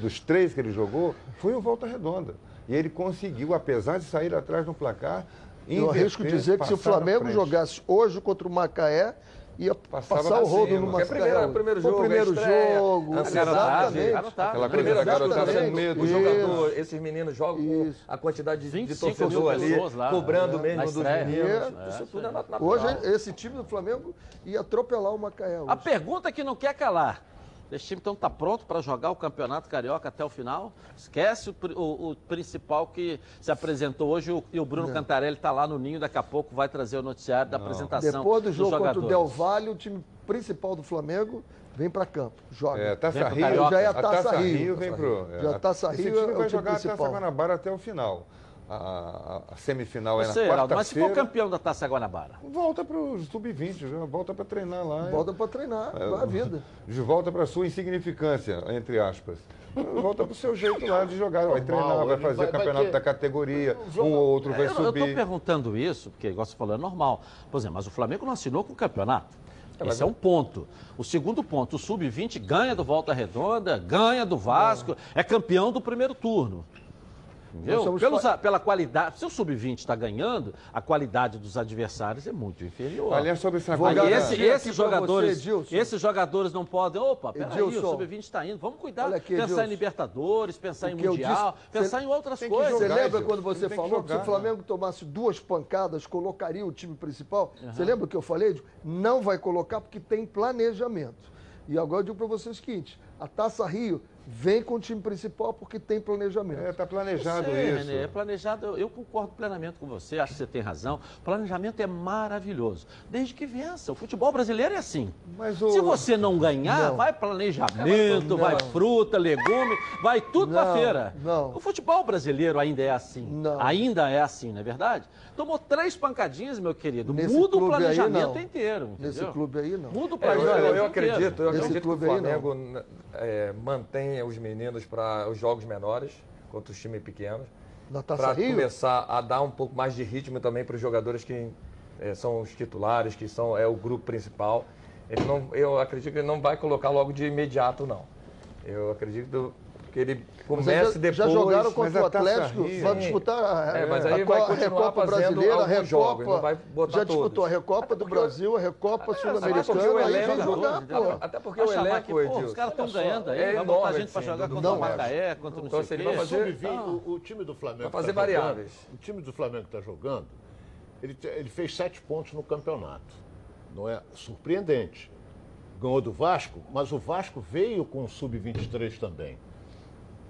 Dos três que ele jogou, foi o Volta Redonda. E ele conseguiu, apesar de sair atrás no placar, Eu arrisco dizer que se o Flamengo jogasse hoje contra o Macaé, ia Passava passar o rodo cima. no Porque é primeiro- primeiro Foi o jogo, primeiro a estreia, jogo. a Garotagem, exatamente. garotagem. Aquela Primeira garotada com medo. O Isso. jogador, esses meninos jogam com Isso. a quantidade de, de 25 torcedor mil ali, lá, cobrando é, mesmo dos estreia. meninos. É, isso tudo é natural. Hoje, esse time do Flamengo ia atropelar o Macaé. Hoje. A pergunta que não quer calar. Esse time então está pronto para jogar o Campeonato Carioca até o final? Esquece o, o- o principal que se apresentou hoje o- e o Bruno Cantarelli está lá no ninho, daqui a pouco vai trazer o noticiário da apresentação Depois do jogo contra o. Del Valle, o time principal do Flamengo vem para campo, joga. É, Taça Rio. Já é a a Taça Taça Rio. Rio vem pro. Já a Taça Esse Rio time é o vai time jogar a Taça principal. Guanabara até o final. A, a- a semifinal é na Heraldo, mas se for quarta-feira. campeão da Taça Guanabara? Volta para o sub-20, já volta para treinar lá. Volta para treinar, É, vai a vida. De volta para sua insignificância, entre aspas. Volta para o seu jeito lá de jogar. Vai treinar, vai fazer vai- vai campeonato ter- da categoria. Um ou outro vai Eu estou subir. perguntando isso, porque, igual você falou, é normal. Por exemplo, mas o Flamengo não assinou com o campeonato. É, Esse é um ponto. O segundo ponto, o Sub-20 ganha do Volta Redonda, ganha do Vasco, é campeão do primeiro turno. Fa- pela qualidade, se o Sub-20 está ganhando, a qualidade dos adversários é muito inferior. Aliás, sobre essa Aí esse- esses você, jogadores, Edilson. esses jogadores não podem. Opa, peraí, o Edilson. Sub-20 está indo. Vamos cuidar, aqui, pensar Edilson. em Libertadores, pensar em Mundial, disse, pensar em outras coisas. Você jogar, lembra Edilson. quando você Tem que falou que se o jogar, Flamengo tomasse duas pancadas, colocaria o time principal? Você lembra o que eu falei? Não vai colocar porque tem planejamento. E agora eu digo para você o seguinte: a Taça Rio vem com o time principal porque tem planejamento. É, tá planejado sei, isso. Renê, é planejado, eu, eu concordo plenamente com você, acho que você tem razão. Planejamento é maravilhoso, desde que vença. O futebol brasileiro é assim. Mas o- Se você não ganhar, Não. vai planejamento, Não. vai fruta, legume, vai tudo pra Não, feira. não. O futebol brasileiro ainda é assim. Não. Ainda é assim, não é verdade? Tomou três pancadinhas, meu querido. Nesse Muda o clube aí, planejamento não. inteiro. Nesse entendeu? clube aí, não. Muda o É, eu, planejamento. eu- eu inteiro. acredito, eu Esse acredito que o clube aí, não. Flamengo é, os meninos para os jogos menores contra os times pequenos. Para começar a dar um pouco mais de ritmo também para os jogadores que é, são os titulares, que são é o grupo principal. Ele não, eu acredito que ele não vai colocar logo de imediato, não. Eu acredito que ele comece já, depois. já jogaram contra o a Atlético, Rio- vai Sim. disputar a, É, mas a aí Co- vai a Recopa Brasileira, a Recopa. jogos, não vai botar já disputou todos. a Recopa do Brasil, a Recopa porque Sul-Americana, aí vem jogar, pô. Até porque o chamar elenco, aqui, pô, os Edilson, caras estão só, ganhando aí, é vai botar enorme, gente pra assim, jogar contra o não, Macaé, contra não Então, o Sub-20, o, time do Flamengo. Vai fazer tá variáveis. o time do Flamengo que está jogando, ele fez sete pontos no campeonato. Não é surpreendente. Ganhou do Vasco, mas o Vasco veio com o Sub-23 também.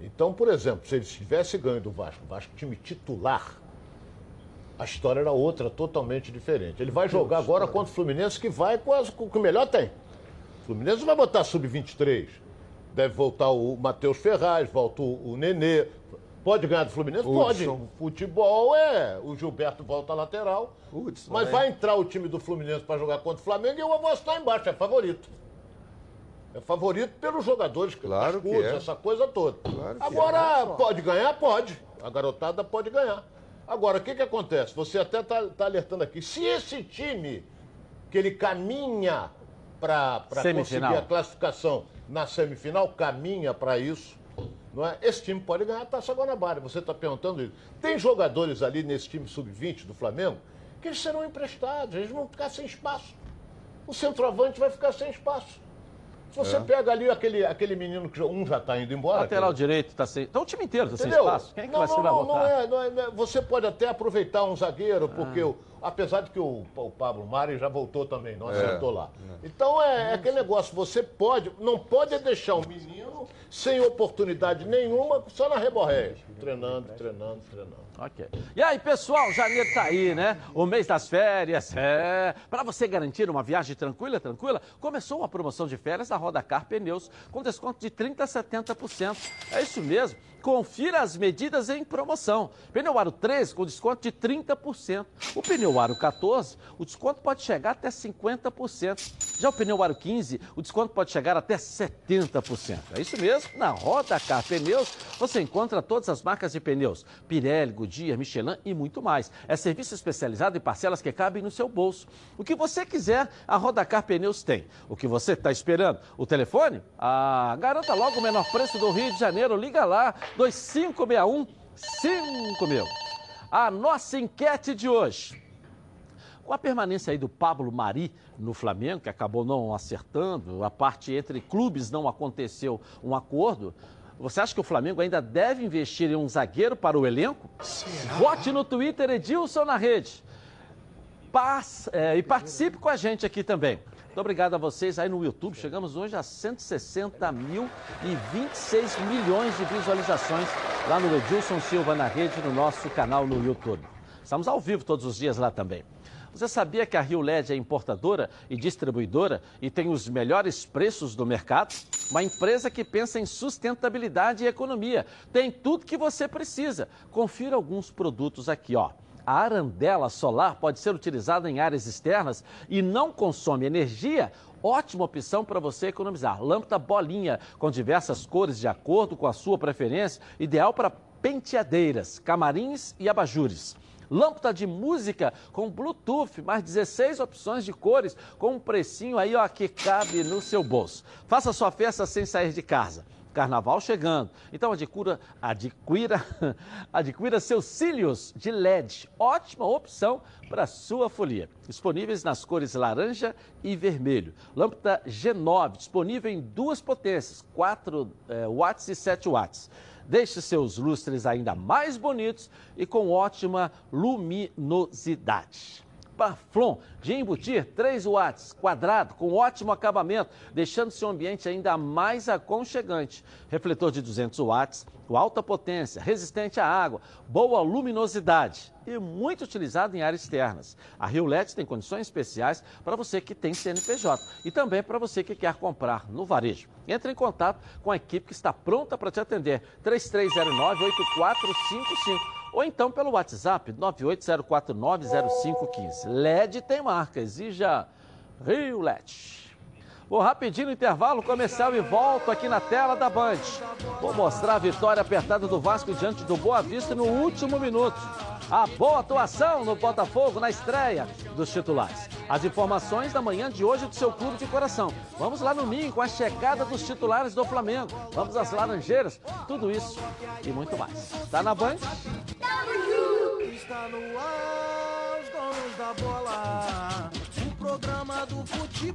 Então, por exemplo, se ele tivesse ganho do Vasco, o Vasco time titular, a história era outra, totalmente diferente. Ele vai jogar agora contra o Fluminense, que vai com, as, com o que melhor tem. O Fluminense vai botar sub-23. Deve voltar o Matheus Ferraz, volta o, o Nenê. Pode ganhar do Fluminense? Pode. Hudson. Futebol é. O Gilberto volta à lateral. Hudson, mas é. vai entrar o time do Fluminense para jogar contra o Flamengo e eu vou estar embaixo. É favorito. É favorito pelos jogadores, Claro que é. essa coisa toda. Claro que Agora, pode ganhar? Pode. A garotada pode ganhar. Agora, o que, que acontece? Você até está alertando aqui. Se esse time, que ele caminha para conseguir a classificação na semifinal, caminha para isso, não é? esse time pode ganhar a Taça Guanabara. Você está perguntando isso. Tem jogadores ali nesse time sub-20 do Flamengo que eles serão emprestados, eles vão ficar sem espaço. O centroavante vai ficar sem espaço. Se É. você pega ali aquele, aquele menino que um já está indo embora. Lateral que- direito está sem. Então o time inteiro está sem espaço. Quem é que não, vai, não, você vai não, não é, não é- não é- Você pode até aproveitar um zagueiro, porque Ah. o- apesar de que o, o Pablo Mari já voltou também, não É. acertou lá. Então é, é aquele negócio, você pode, não pode deixar um menino sem oportunidade nenhuma, só na reborréia. Treinando, treinando, treinando. Ok. E aí, pessoal, janeiro tá aí, né? O mês das férias, é. Para você garantir uma viagem tranquila, tranquila, começou uma promoção de férias da Roda Car Pneus com desconto de 30 a 70%. É isso mesmo. Confira as medidas em promoção. Pneu Aro 13 com desconto de 30%. O pneu Aro 14, o desconto pode chegar até 50%. Já o pneu Aro 15, o desconto pode chegar até 70%. É isso mesmo. Na Roda Car Pneus, você encontra todas as marcas de pneus: Pirelli, Goodyear, Michelin e muito mais. É serviço especializado em parcelas que cabem no seu bolso. O que você quiser, a Rodacar Pneus tem. O que você está esperando? O telefone? Ah, garanta logo o menor preço do Rio de Janeiro. Liga lá, 2561 5000. A nossa enquete de hoje. Com a permanência aí do Pablo Mari no Flamengo, que acabou não acertando, a parte entre clubes não aconteceu um acordo. Você acha que o Flamengo ainda deve investir em um zagueiro para o elenco? Vote no Twitter Edilson na rede. Paz- é, e participe com a gente aqui também. Muito obrigado a vocês aí no YouTube. Chegamos hoje a 160 mil e 26 milhões de visualizações lá no Edilson Silva na rede, no nosso canal no YouTube. Estamos ao vivo todos os dias lá também. Você sabia que a Rio LED é importadora e distribuidora e tem os melhores preços do mercado? Uma empresa que pensa em sustentabilidade e economia. Tem tudo que você precisa. Confira alguns produtos aqui, ó. A arandela solar pode ser utilizada em áreas externas e não consome energia. Ótima opção para você economizar. Lâmpada bolinha com diversas cores de acordo com a sua preferência, ideal para penteadeiras, camarins e abajures. Lâmpada de música com Bluetooth, mais 16 opções de cores, com um precinho aí ó, que cabe no seu bolso. Faça sua festa sem sair de casa. Carnaval chegando. Então adquira, adquira, adquira seus cílios de LED. Ótima opção para sua folia. Disponíveis nas cores laranja e vermelho. Lâmpada G9, disponível em duas potências, 4 eh, watts e 7 watts. Deixe seus lustres ainda mais bonitos e com ótima luminosidade. Parflon de embutir 3 watts, quadrado, com ótimo acabamento, deixando seu ambiente ainda mais aconchegante. Refletor de 200 watts, com alta potência, resistente à água, boa luminosidade e muito utilizado em áreas externas. A Rio LED tem condições especiais para você que tem CNPJ e também para você que quer comprar no varejo. Entre em contato com a equipe que está pronta para te atender. 3309-8455 ou então pelo WhatsApp 980490515. LED tem marca, exija Rio LED. Vou rapidinho no intervalo comercial e volto aqui na tela da Band. Vou mostrar a vitória apertada do Vasco diante do Boa Vista no último minuto. A boa atuação no Botafogo na estreia dos titulares. As informações da manhã de hoje do seu clube de coração. Vamos lá no Ninho com a chegada dos titulares do Flamengo. Vamos às Laranjeiras. Tudo isso e muito mais. Tá na Band? Está no ar, os donos da bola. O programa do futebol.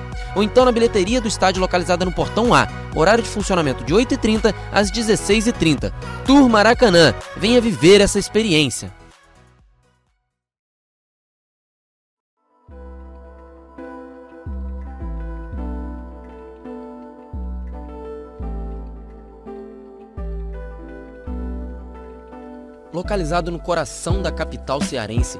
ou então na bilheteria do estádio localizada no Portão A. Horário de funcionamento de 8h30 às 16h30. Tour Maracanã. Venha viver essa experiência. Localizado no coração da capital cearense,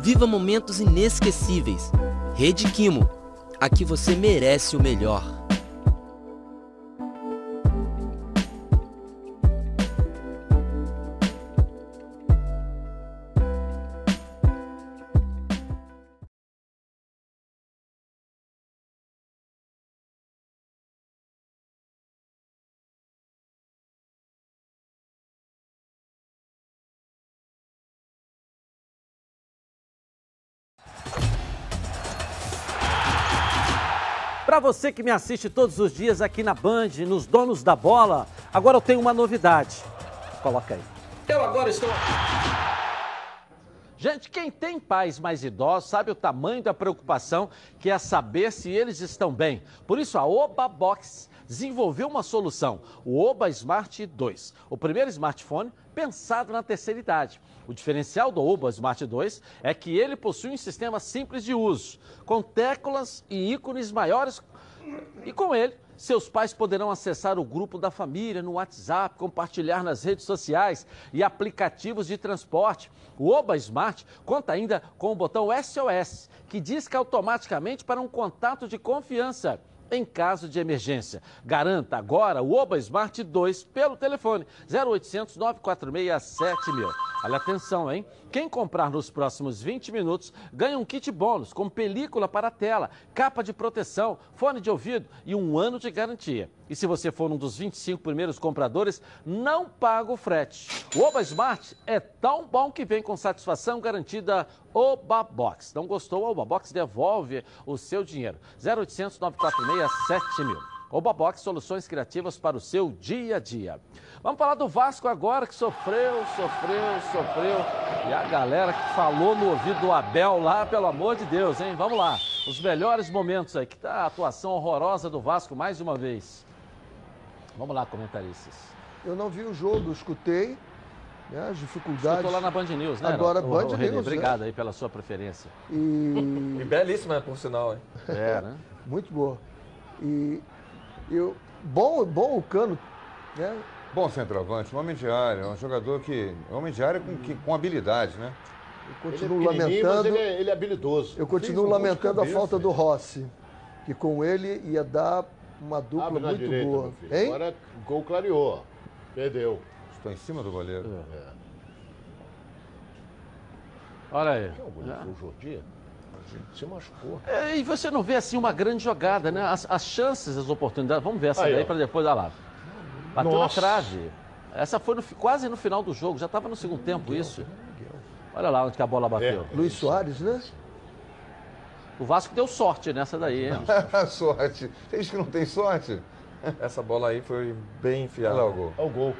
Viva momentos inesquecíveis. Rede Quimo. Aqui você merece o melhor. Para você que me assiste todos os dias aqui na Band, nos Donos da Bola, agora eu tenho uma novidade. Coloca aí. Eu agora estou. Gente, quem tem pais mais idosos sabe o tamanho da preocupação que é saber se eles estão bem. Por isso, a Oba Box desenvolveu uma solução, o Oba Smart 2, o primeiro smartphone pensado na terceira idade. O diferencial do Oba Smart 2 é que ele possui um sistema simples de uso, com teclas e ícones maiores e com ele seus pais poderão acessar o grupo da família no WhatsApp, compartilhar nas redes sociais e aplicativos de transporte. O Oba Smart conta ainda com o botão SOS, que disca automaticamente para um contato de confiança em caso de emergência. Garanta agora o Oba Smart 2 pelo telefone 0800 946 7000. Olha atenção, hein? Quem comprar nos próximos 20 minutos ganha um kit bônus com película para tela, capa de proteção, fone de ouvido e um ano de garantia. E se você for um dos 25 primeiros compradores, não paga o frete. O Oba Smart é tão bom que vem com satisfação garantida Oba Box. Não gostou? Oba Box devolve o seu dinheiro. 0800 946 7000. Oba Box, soluções criativas para o seu dia a dia. Vamos falar do Vasco agora, que sofreu, sofreu, sofreu. E a galera que falou no ouvido do Abel lá, pelo amor de Deus, hein? Vamos lá. Os melhores momentos aí. Que tá a atuação horrorosa do Vasco mais uma vez. Vamos lá, comentaristas. Eu não vi o jogo, escutei né, as dificuldades. Escutou lá na Band News, né? Agora, o, Band o, René, News. Obrigado né? aí pela sua preferência. E... E belíssima, por sinal, hein? É, né? Muito boa. E eu, bom, bom o Cano, né? Bom centroavante, um homem de área, um jogador que. Um homem de área com, que, com habilidade, né? Eu Ele é continuo pequenininho, mas lamentando. ele é, ele é habilidoso. Eu continuo um lamentando a cabeça, falta do? Rossi, que com ele ia dar uma dupla Abre muito direita, boa. Hein? Agora o gol clareou. ó. Perdeu. Estou em cima do goleiro. É. Olha aí. Quem é o goleiro? Foi o Jordi? Se machucou. É, e você não vê assim uma grande jogada, né? As, as chances, as oportunidades. Vamos ver essa Aí, daí para depois dar lá. Bateu na Nossa. trave. Essa foi no quase no final do jogo, já estava no segundo tempo isso. Olha lá onde que a bola bateu. Luiz Soares, né? O Vasco deu sorte nessa daí, hein? sorte. Você diz que não tem sorte? Essa bola aí foi bem enfiada. Olha lá o gol. É o gol.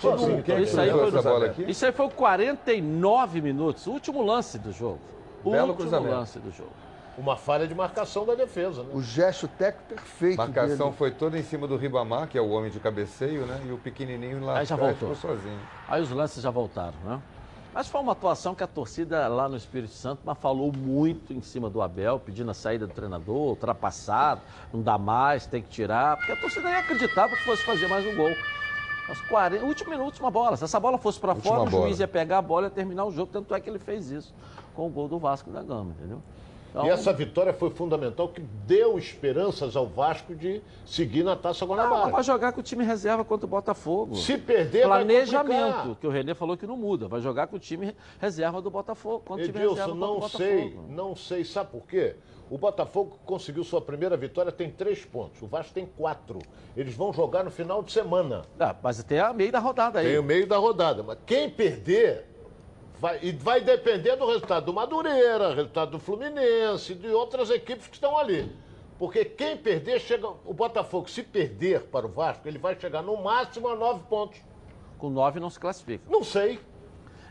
Sozinho, Isso aí foi, essa bola aqui? isso aí foi 49 minutos, o último lance do jogo. O Belo cruzamento. lance do jogo. Uma falha de marcação da defesa, né? O gesto técnico perfeito Marcação dele. foi toda em cima do Ribamar, que é o homem de cabeceio, né? E o pequenininho lá Aí já atrás voltou. ficou sozinho. Aí os lances já voltaram, né? Mas foi uma atuação que a torcida lá no Espírito Santo mas falou muito em cima do Abel, pedindo a saída do treinador, ultrapassado, não dá mais, tem que tirar, porque a torcida nem acreditava que fosse fazer mais um gol. Aos 40, último minuto, última bola. Se essa bola fosse para fora, o bola. juiz ia pegar a bola e ia terminar o jogo. Tanto é que ele fez isso com o gol do Vasco da Gama, entendeu? Então, E essa vitória foi fundamental, que deu esperanças ao Vasco de seguir na Taça ah, Guanabara. vai jogar com o time reserva contra o Botafogo. Se perder, vai Planejamento, complicar. que o Renê falou que não muda. Vai jogar com o time reserva do Botafogo. Contra o time reserva Edilson, contra o não sei, não sei. Sabe por quê? O Botafogo conseguiu sua primeira vitória, tem três pontos. O Vasco tem quatro. Eles vão jogar no final de semana. Ah, mas tem a meio da rodada aí. Tem o meio da rodada. Mas quem perder, vai, e vai depender do resultado do Madureira, resultado do Fluminense, de outras equipes que estão ali. Porque quem perder, chega. O Botafogo, se perder para o Vasco, ele vai chegar no máximo a nove pontos. Com nove não se classifica. Não sei.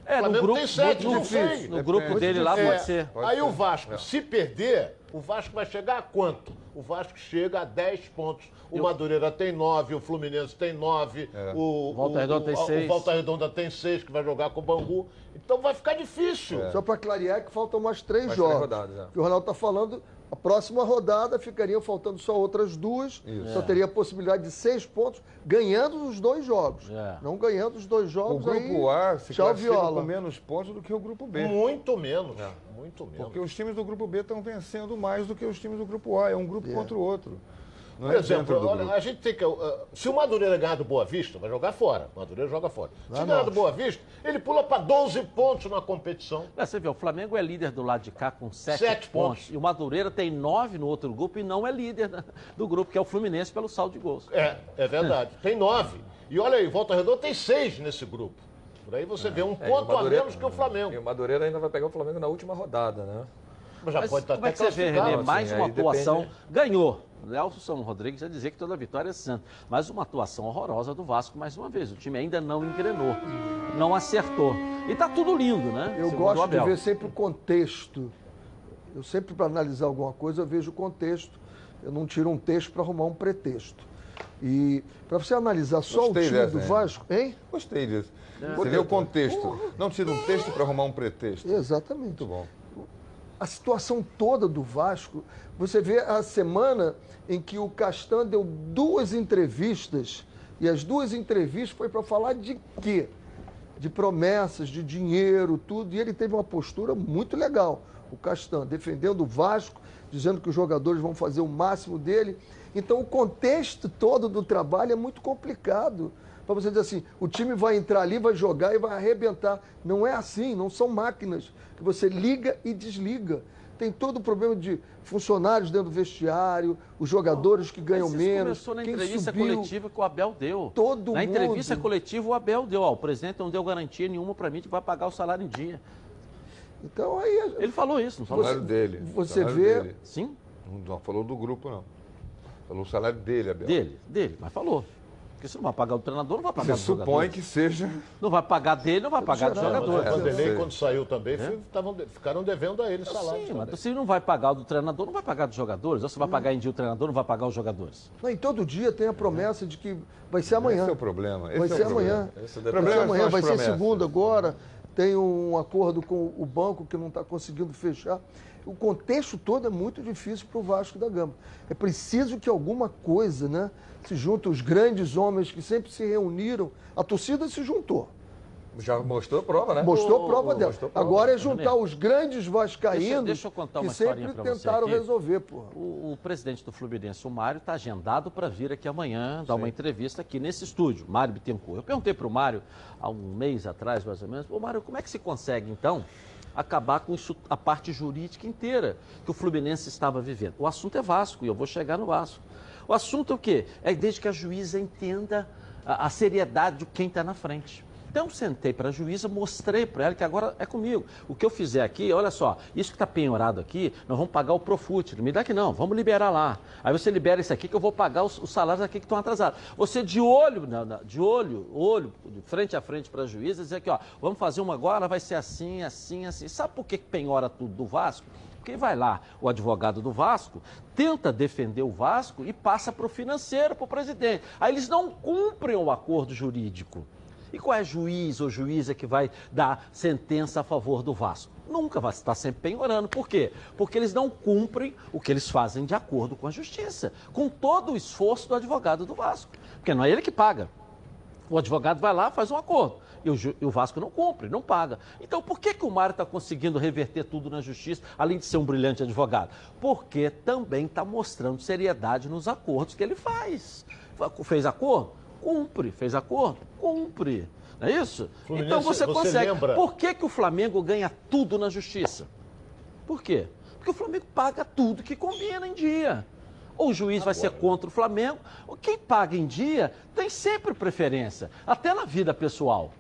É, no Flamengo grupo, tem sete, no, não sei. no grupo Depende. dele lá É, pode ser. Aí ser. o Vasco, se perder, o Vasco vai chegar a quanto? O Vasco chega a 10 pontos. O Madureira tem 9, o Fluminense tem 9, o, Volta Redonda tem o, seis. o Volta Redonda tem 6, que vai jogar com o Bangu. Então vai ficar difícil. Só para clarear que faltam mais três Mais três jogos. rodadas, é. Que o Ronaldo está falando, a próxima rodada ficariam faltando só outras duas. Só teria a possibilidade de seis pontos, ganhando os dois jogos. É. Não ganhando os dois O jogos. grupo aí, A se tchau, com menos pontos do que o grupo B. Muito menos. Muito menos. Porque os times do grupo B estão vencendo mais do que os times do grupo A. É um grupo contra o outro. Não Por é exemplo, olha, grupo. a gente tem que. uh, se o Madureira ganhar do Boa Vista, vai jogar fora. O Madureira joga fora. Se ganhar do Boa Vista, ele pula para 12 pontos na competição. É, você vê, o Flamengo é líder do lado de cá com sete, Sete pontos. pontos. E o Madureira tem nove no outro grupo e não é líder do grupo, que é o Fluminense pelo saldo de gols. É, é verdade. Tem nove. E olha aí, Volta Redonda tem seis nesse grupo. Por aí você vê um É, e ponto a Madureira- menos que o E Flamengo. o Madureira ainda vai pegar o Flamengo na última rodada, né? Mas já Mas pode estar como é até que você vê. Renê? assim, Mais uma atuação. depende- Ganhou. Nelson Rodrigues já dizia que toda vitória é santa. Mas uma atuação horrorosa do Vasco mais uma vez. O time ainda não engrenou, não acertou. E tá tudo lindo, né? Eu gosto de ver sempre o contexto. Eu sempre, para analisar alguma coisa, eu vejo o contexto. Eu não tiro um texto para arrumar um pretexto. E para você analisar só Gostei o time dessa, do? Vasco, hein? Gostei disso. Você vê o contexto. Não tira um texto para arrumar um pretexto. Exatamente. Muito bom. A situação toda do Vasco, você vê a semana em que o Castan deu duas entrevistas, e as duas entrevistas foi para falar de quê? De promessas, de dinheiro, tudo, e ele teve uma postura muito legal, o Castan, defendendo o Vasco, dizendo que os jogadores vão fazer o máximo dele. Então, o contexto todo do trabalho é muito complicado. Para você dizer assim, o time vai entrar ali, vai jogar e vai arrebentar. Não é assim, não são máquinas que você liga e desliga. Tem todo o problema de funcionários dentro do vestiário, os jogadores que ganham Mas isso menos. começou na quem entrevista subiu. coletiva que o Abel deu. Todo na entrevista mundo. coletiva o Abel deu. Ó, o presidente não deu garantia nenhuma para mim de que vai pagar o salário em dia. Então aí Ele falou isso, não falou? Salário dele. você salário vê- dele. Sim, Não, não falou do grupo, não. Falou o salário dele, Abel. dele, dele, mas falou. Porque se não vai pagar do treinador, não vai pagar Você do supõe jogador. que seja. Não vai pagar dele, não vai pagar do jogador. o Vanderlei, quando saiu também, fi- tavam ficaram devendo a ele salário. Sim, também. mas se não vai pagar do treinador, não vai pagar dos jogadores. Ou se vai pagar em dia o treinador, não vai pagar os jogadores. Não, e todo dia tem a promessa de que vai ser amanhã. Esse é o problema. Esse Vai é o ser problema. amanhã. Esse é o Vai ser Problema amanhã, vai ser segunda agora. Tem um acordo com o banco que não está conseguindo fechar. O contexto todo é muito difícil para o Vasco da Gama. É preciso que alguma coisa, né? Se junta os grandes homens que sempre se reuniram. A torcida se juntou. Já mostrou prova, né? Mostrou prova dela. mostrou prova. Agora é juntar os grandes vascaínos Deixa- deixa eu contar que uma sempre pra você tentaram resolver, porra. O, o presidente do Fluminense, o Mário, está agendado para vir aqui amanhã dar uma entrevista aqui nesse estúdio, Mário Bittencourt. Eu perguntei para o Mário, há um mês atrás, mais ou menos, ô Mário, como é que se consegue, então, acabar com isso, a parte jurídica inteira que o Fluminense estava vivendo? O assunto é Vasco e eu vou chegar no Vasco. O assunto é o quê? É desde que a juíza entenda a, a seriedade de quem está na frente. Então, sentei para a juíza, mostrei para ela que agora é comigo. O que eu fizer aqui, olha só, isso que está penhorado aqui, nós vamos pagar o Profut. Me dá aqui não, vamos liberar lá. Aí você libera isso aqui que eu vou pagar os, os salários aqui que estão atrasados. Você de olho, não, não, de olho, olho, de frente a frente para a juíza, dizer aqui, ó, vamos fazer uma agora, vai ser assim, assim, assim. Sabe por que penhora tudo do Vasco? Porque vai lá o advogado do Vasco, tenta defender o Vasco e passa para o financeiro, para o presidente. Aí eles não cumprem o acordo jurídico. E qual é juiz ou juíza que vai dar sentença a favor do Vasco? Nunca vai estar sempre penhorando. Por quê? Porque eles não cumprem o que eles fazem de acordo com a justiça, com todo o esforço do advogado do Vasco. Porque não é ele que paga. O advogado vai lá, faz um acordo. E o, e o Vasco não cumpre, não paga. Então, por que, que o Mário está conseguindo reverter tudo na justiça, além de ser um brilhante advogado? Porque também está mostrando seriedade nos acordos que ele faz. Fez acordo? Cumpre. Fez acordo? Cumpre. Não é isso? Fluminense, então você, você consegue. lembra- Por que, que o Flamengo ganha tudo na justiça? Por quê? Porque o Flamengo paga tudo que combina em dia. Ou o juiz vai ser contra o Flamengo. Quem paga em dia tem sempre preferência, até na vida pessoal.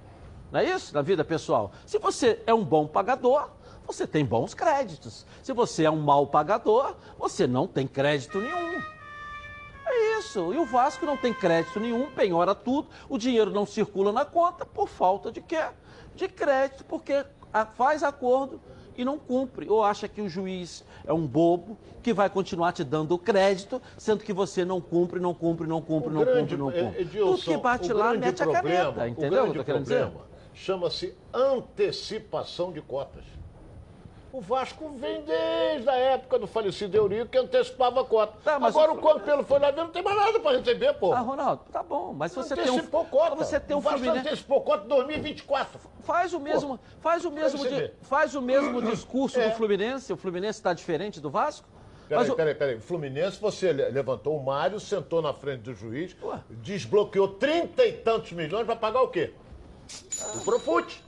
Não é isso? Na vida pessoal. Se você é um bom pagador, você tem bons créditos. Se você é um mau pagador, você não tem crédito nenhum. É isso. E o Vasco não tem crédito nenhum, penhora tudo, o dinheiro não circula na conta por falta de quê? De crédito, porque a- faz acordo e não cumpre. Ou acha que o juiz é um bobo que vai continuar te dando crédito, sendo que você não cumpre, não cumpre, não cumpre, O não grande- cumpre, não eh, cumpre. Edilson, Tudo que bate o lá, mete a problema- caneta. o Entendeu o que eu grande dizer? problema Chama-se antecipação de cotas. O Vasco vem desde a época do falecido Eurico que antecipava a cota. Tá, mas Agora o o Campelo foi lá ver, não tem mais nada para receber, pô. Ah, Ronaldo, tá bom, mas você tem um, antecipou cota. você tem um o Vasco Fluminense... antecipou cota em 2024. Faz o mesmo, faz o mesmo, ver. faz o mesmo discurso É. do Fluminense. O Fluminense está diferente do Vasco? Peraí, o- peraí, peraí. Fluminense, você le- levantou o Mário, sentou na frente do juiz, Ué. desbloqueou trinta e tantos milhões para pagar o quê? O Profute.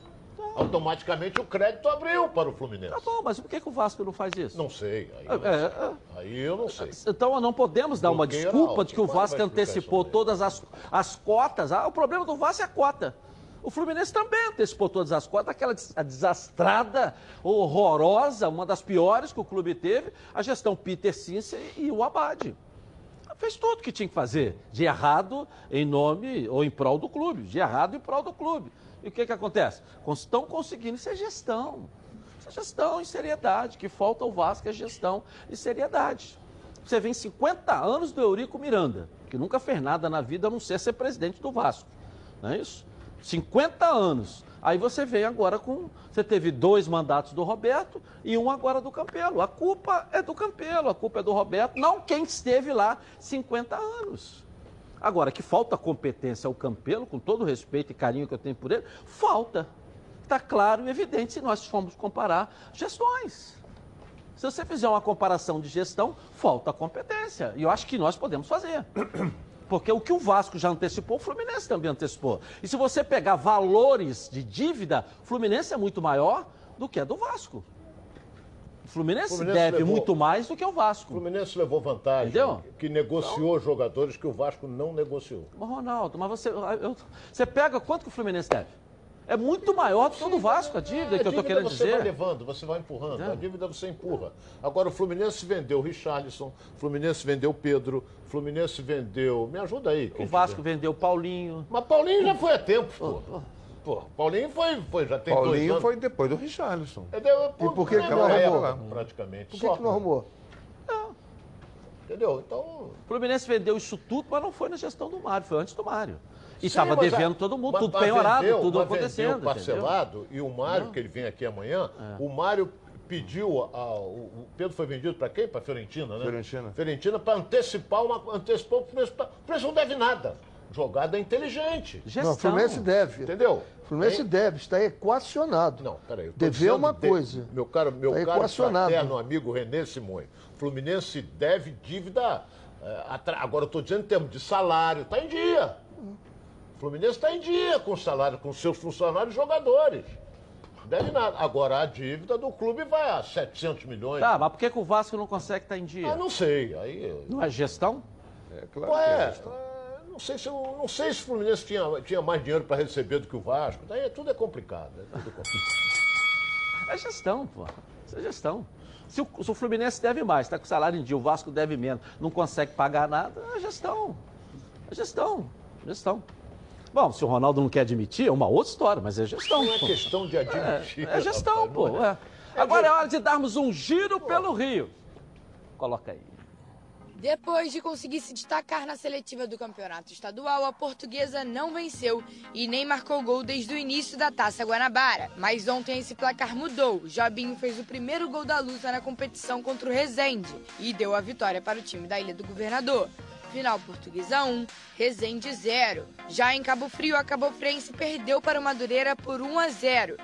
Automaticamente o crédito abriu para o Fluminense. Tá bom, mas por que, que o Vasco não faz isso? Não sei. Aí eu não, É, sei. é. Aí eu não sei. Então não podemos dar uma desculpa de que o Vasco antecipou todas as, as cotas. Ah, o problema do Vasco é a cota. O Fluminense também antecipou todas as cotas, aquela desastrada, horrorosa, uma das piores que o clube teve, a gestão Peter Cince e o Abade. Fez tudo que tinha que fazer, de errado em nome ou em prol do clube, de errado em prol do clube. E o que, que acontece? Estão conseguindo, isso é gestão. Isso é gestão e seriedade. Que falta ao Vasco é gestão e seriedade. Você vem 50 anos do Eurico Miranda, que nunca fez nada na vida a não ser ser presidente do Vasco. Não é isso? 50 anos. Aí você vem agora com. Você teve dois mandatos do Roberto e um agora do Campelo. A culpa é do Campelo, a culpa é do Roberto, não quem esteve lá 50 anos. Agora, que falta competência ao Campelo, com todo o respeito e carinho que eu tenho por ele, falta. Está claro e evidente se nós formos comparar gestões. Se você fizer uma comparação de gestão, falta competência. E eu acho que nós podemos fazer. Porque o que o Vasco já antecipou, o Fluminense também antecipou. E se você pegar valores de dívida, o Fluminense é muito maior do que a do Vasco. O Fluminense, Fluminense deve levou- muito mais do que o O Vasco. Fluminense levou vantagem, Entendeu? que negociou jogadores que o Vasco não negociou. Mas, Ronaldo, mas você, eu- você pega quanto que o Fluminense deve? É muito maior do que o do Vasco, a dívida A que eu estou dívida querendo você vai dizer. levando, você vai empurrando. É. A dívida você empurra. Agora o Fluminense vendeu o Richarlison, o Fluminense vendeu o Pedro, o Fluminense vendeu. Me ajuda aí. O Vasco tiver. vendeu o Paulinho. Mas Paulinho já foi a tempo, pô. Pô, Paulinho foi, foi já tem dois Paulinho anos. foi depois do Richarlison. É, deu- E por que que não arrumou? Praticamente. Por que, que não arrumou? Entendeu? Então. O Fluminense vendeu isso tudo, mas não foi na gestão do Mário, foi antes do Mário. E estava mas a- devendo todo mundo, mas- tudo mas penhorado, vendeu- tudo mas acontecendo. vendeu parcelado e o Mário, Não. que ele vem aqui amanhã, É. o Mário pediu. a- o, o Pedro foi vendido para quem? Para Fiorentina, né? Fiorentina. Fiorentina para antecipar uma. Antecipar o preço. O preço não deve nada. Jogada inteligente. Entendeu? Não, o Fluminense deve. Entendeu? O Fluminense Tem- deve, está equacionado. Não, peraí. Dever é uma de- coisa. Meu caro, meu Tá caro equacionado. fraterno amigo Renê Simões. Fluminense deve dívida. eh, atra- Agora eu estou dizendo em termos de salário, está em dia. O Fluminense está em dia com o salário, com seus funcionários e jogadores. Não deve nada. Agora a dívida do clube vai a 700 milhões. Tá, mas por que, que o Vasco não consegue estar em dia? Ah, não sei. Aí. Não é gestão? É claro Qual que é é? gestão. Não sei se, o- não sei se o Fluminense tinha, tinha mais dinheiro para receber do que o Vasco. Daí é- tudo é complicado. É tudo complicado. É gestão, pô. Isso é gestão. Se o, se o Fluminense deve mais, está com salário em dia, o Vasco deve menos, não consegue pagar nada, é gestão. É gestão. Gestão. Bom, se o Ronaldo não quer admitir, é uma outra história, mas é gestão. Não é pô. questão de admitir. É gestão, rapaz, pô. não é. é. Agora é hora de darmos um giro pelo Rio. Coloca aí. Depois de conseguir se destacar na seletiva do campeonato estadual, a portuguesa não venceu e nem marcou gol desde o início da Taça Guanabara. Mas ontem esse placar mudou. Jobinho fez o primeiro gol da luta na competição contra o Resende e deu a vitória para o time da Ilha do Governador. Final Portuguesa 1, Resende 0. Já em Cabo Frio, a Cabo Frense perdeu para o Madureira por 1 a 0.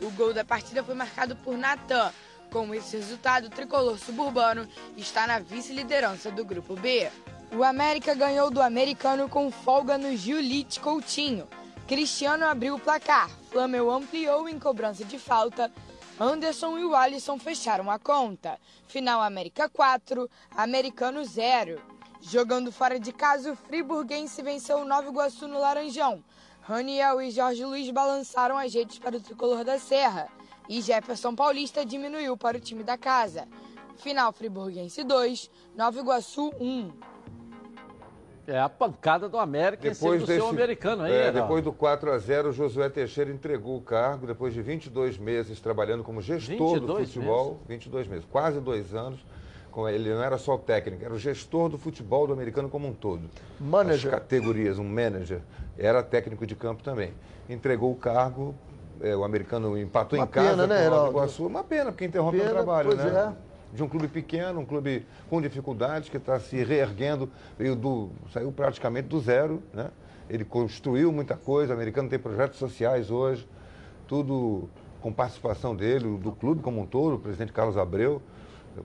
O gol da partida foi marcado por Natan. Com esse resultado, o tricolor suburbano está na vice-liderança do Grupo B. O América ganhou do americano com folga no Giulite Coutinho. Cristiano abriu o placar, Flamel ampliou em cobrança de falta, Anderson e o Alisson fecharam a conta. Final América 4, Americano 0. Jogando fora de casa, o Friburguense venceu o Nova Iguaçu no Laranjão. Raniel e Jorge Luiz balançaram as redes para o tricolor da Serra. E Jefferson Paulista diminuiu para o time da casa. Final Friburguense 2, Nova Iguaçu 1. É a pancada do América em cima do seu americano aí, é, Reinaldo. depois do 4 a 0 o Josué Teixeira entregou o cargo depois de 22 meses trabalhando como gestor do 22 futebol, meses? 22 meses, quase dois anos. Ele não era só o técnico, era o gestor do futebol do americano como um todo. Manager. As categorias, um manager, era técnico de campo também. Entregou o cargo, é, o americano empatou Uma em casa pena, né, com o? Iguaçu. Uma pena, porque interrompe Pena, o trabalho, pois né? é. de um clube pequeno, um clube com dificuldades, que está se reerguendo, veio do, saiu praticamente do zero. Né? Ele construiu muita coisa, o americano tem projetos sociais hoje, tudo com participação dele, do clube como um todo, o presidente Carlos Abreu,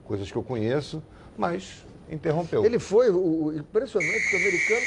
coisas que eu conheço, mas interrompeu. Ele foi o impressionante que o americano.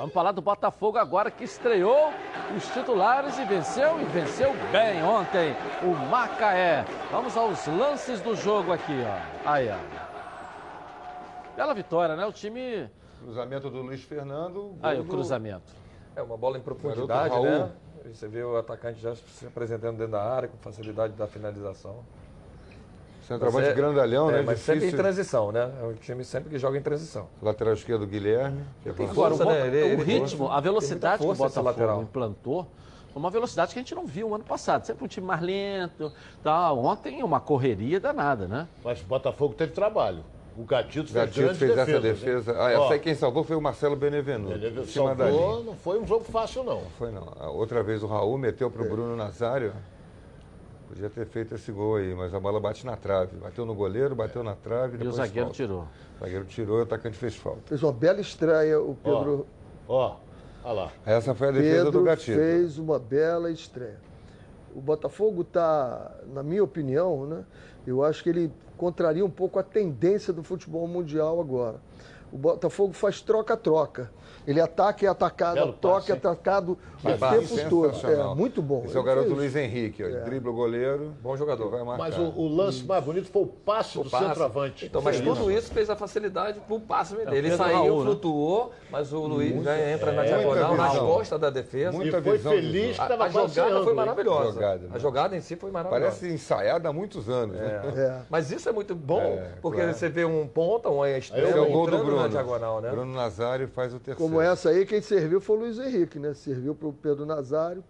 Vamos falar do Botafogo agora que estreou os titulares e venceu e venceu bem ontem o Macaé. Vamos aos lances do jogo aqui, ó. Aí, ó. Bela vitória, né? O time. Cruzamento do Luiz Fernando. Aí, o do- cruzamento. É uma bola em profundidade, né? Você vê o atacante já se apresentando dentro da área com facilidade da finalização. Centroavante Mas é- grandalhão, é, né? Mas sempre em Difícil. transição, né? É um time sempre que joga em transição. Lateral esquerdo, Guilherme. que Tem. Agora, o, força, né? Ele- o ele- ritmo, a tem velocidade que o Botafogo lateral. implantou, foi uma velocidade que a gente não viu ano passado. Sempre um time mais lento. Tal. Ontem, uma correria danada, né? Mas o Botafogo teve trabalho. O Gatito fez Gatito fez essa defesas, hein? defesa. Ah, essa aí quem salvou foi o Marcelo Benevenuto. ele salvou, não foi um jogo fácil, não. Foi não. Outra vez o Raul meteu pro Bruno Nazário. Podia ter feito esse gol aí, mas a bola bate na trave. Bateu no goleiro, bateu na trave. E o zagueiro falta. tirou. O zagueiro tirou e o atacante fez falta. Fez uma bela estreia, o Pedro. Ó, olha lá. Essa foi a defesa Pedro do Gatito. fez uma bela estreia. O Botafogo está, na minha opinião, né? Eu acho que ele contraria um pouco a tendência do futebol mundial agora. O Botafogo faz troca-troca. Ele ataca e é atacado, Belo passe, e hein? atacado Que o passe tempo todo. É, muito bom. Esse é o Ele garoto. Luiz Henrique, ó. É. Dribla o goleiro. Bom jogador. Vai marcar. Mas o, o lance mais bonito foi o passe do passe. centroavante. Então, mas tudo isso fez a facilidade pro passe dele. Ele Pedro saiu, Raul, né? flutuou, mas o Luiz já entra na diagonal, nas costas da defesa. Muita E foi feliz que A, estava a jogada foi maravilhosa. Jogada, né? a jogada em si foi maravilhosa. Parece ensaiado há muitos anos. né? É. Mas isso é muito bom, É, porque você vê um ponta, um é o do entrando na diagonal, né? Bruno Nazário faz o terceiro. Essa aí, quem serviu foi o Luiz Henrique, né? Serviu para o Pedro Nazário,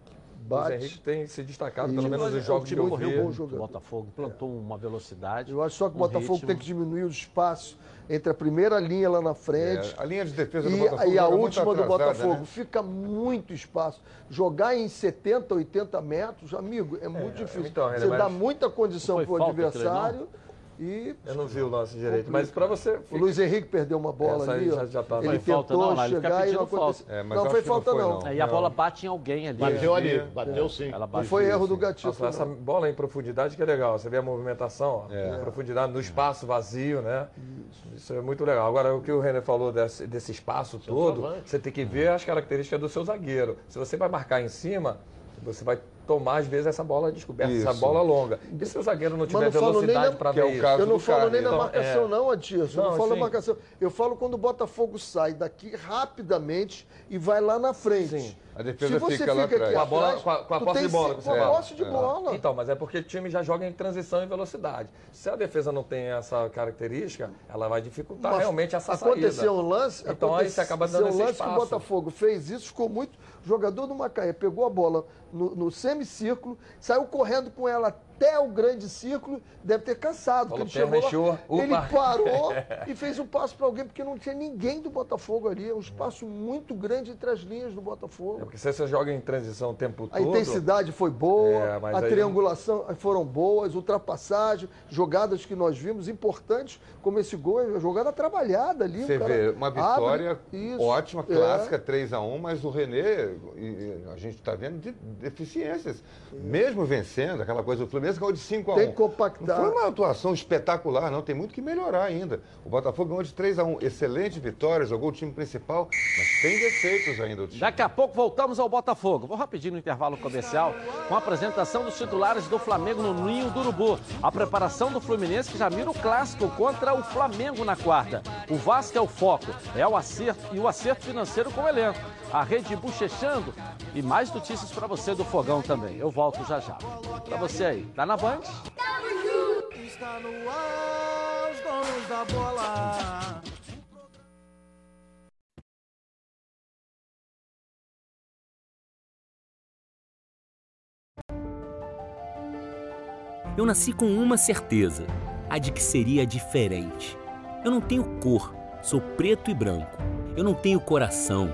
bate. Henrique tem se destacado, E pelo menos nos jogos o que eu vi. bom O jogador. Botafogo plantou uma velocidade. Eu acho só que o um Botafogo ritmo. tem que diminuir os espaços entre a primeira linha lá na frente. É, a linha de defesa do e, Botafogo e a última do atrasada, Botafogo. né? Fica muito espaço. Jogar em 70, 80 metros, amigo, é muito difícil. então, Você dá muita condição para o adversário e. Eu não vi o lance direito, mas para você. O Luiz Henrique perdeu uma bola ali. já- já tá- Ele tentou falta, não, lá ele fica chegar e pedindo não aconteceu. falta. É, mas não foi que não falta, foi, não. não. Aí a bola bate em alguém ali. Bateu ali, desvia. bateu sim. Ela Não bate. foi erro do sim. Gatito. Nossa, essa não. bola em profundidade que é legal. Você vê a movimentação, ó, É. em profundidade, no espaço vazio, né? Isso. é muito legal. Agora, o que o René falou desse, desse espaço todo, Centroavante. você tem que ver as características do seu zagueiro. Se você vai marcar em cima, você vai tomar, às vezes, essa bola descoberta, essa Isso. bola longa. E se o zagueiro não tiver não falo nem velocidade na- para é ver o isso? caso Eu não falo nem na Então, marcação, é. não. Eu não Não, falo na sim. marcação. Eu falo quando o Botafogo sai daqui rapidamente e vai lá na frente. Sim. A defesa Se você fica lá fica atrás. Com a bola- com a- com a posse tem de bola Com a fala. posse de É. bola. Então, mas é porque o time já joga em transição e velocidade. Se a defesa não tem essa característica, ela vai dificultar Mas realmente essa Aconteceu saída. um lance, Então aí você acaba dando aconteceu esse lance que o. Botafogo fez isso, ficou muito. O jogador do Macaé pegou a bola no, no semicírculo, saiu correndo com ela até o grande círculo, deve ter cansado. Falou ele chegou lá, encheu, ele parou e fez um passo para alguém, porque não tinha ninguém do Botafogo ali. É um espaço muito grande entre as linhas do É Botafogo. porque se você joga em transição o tempo A todo. intensidade foi boa, É, mas a aí- triangulação foram boas, ultrapassagem, jogadas que nós vimos importantes, como esse gol, é jogada trabalhada ali. o Você vê uma abre, vitória isso, ótima, é. clássica, 3x1, mas o Renê, e- e a gente está vendo de deficiências. Mesmo vencendo, aquela coisa, o Fluminense ganhou de 5x1. Tem que compactar. Não foi uma atuação espetacular, não. Tem muito que melhorar ainda. O Botafogo ganhou de 3x1. Excelente vitória, jogou o time principal, mas tem defeitos ainda o time. Daqui a pouco voltamos ao Botafogo. Vou rapidinho no intervalo comercial com a apresentação dos titulares do Flamengo no Ninho do Urubu. A preparação do Fluminense que já mira o clássico contra o Flamengo na quarta. O Vasco é o foco, é o acerto e o acerto financeiro com o elenco. A rede bochechando e mais notícias para você do Fogão também. Eu volto já já. Para você aí, tá na Band? Está no ar, os donos da bola. Eu nasci com uma certeza, a de que seria diferente. Eu não tenho cor, sou preto e branco. Eu não tenho coração,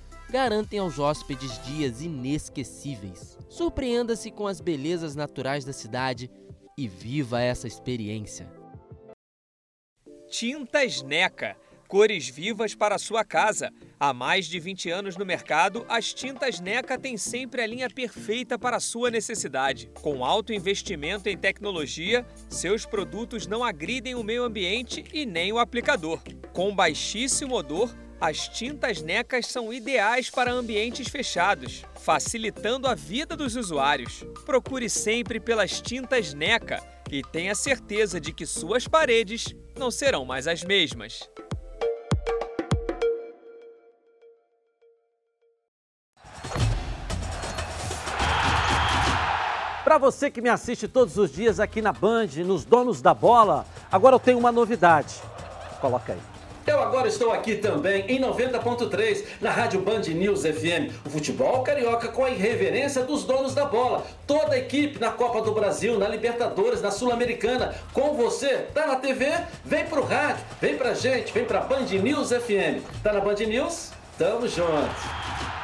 garantem aos hóspedes dias inesquecíveis. Surpreenda-se com as belezas naturais da cidade e viva essa experiência. Tintas Neca. Cores vivas para sua casa. Há mais de 20 anos no mercado, as tintas NECA têm sempre a linha perfeita para sua necessidade. Com alto investimento em tecnologia, seus produtos não agridem o meio ambiente e nem o aplicador. Com baixíssimo odor, as tintas NECAs são ideais para ambientes fechados, facilitando a vida dos usuários. Procure sempre pelas tintas NECA e tenha certeza de que suas paredes não serão mais as mesmas. Para você que me assiste todos os dias aqui na Band, nos Donos da Bola, agora eu tenho uma novidade. Coloca aí. Eu agora estou aqui também em 90.3 na Rádio Band News FM. O futebol carioca com a irreverência dos donos da bola. Toda a equipe na Copa do Brasil, na Libertadores, na Sul-Americana. Com você, tá na TV? Vem pro rádio, vem pra gente, vem pra Band News FM. Tá na Band News? Tamo junto.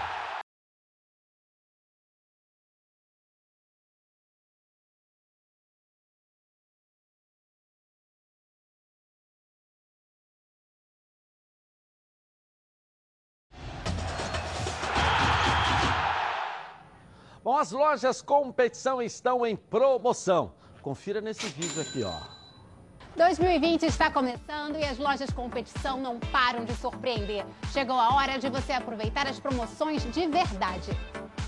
As lojas competição estão em promoção. Confira nesse vídeo aqui, ó. 2020 está começando e as lojas competição não param de surpreender. Chegou a hora de você aproveitar as promoções de verdade.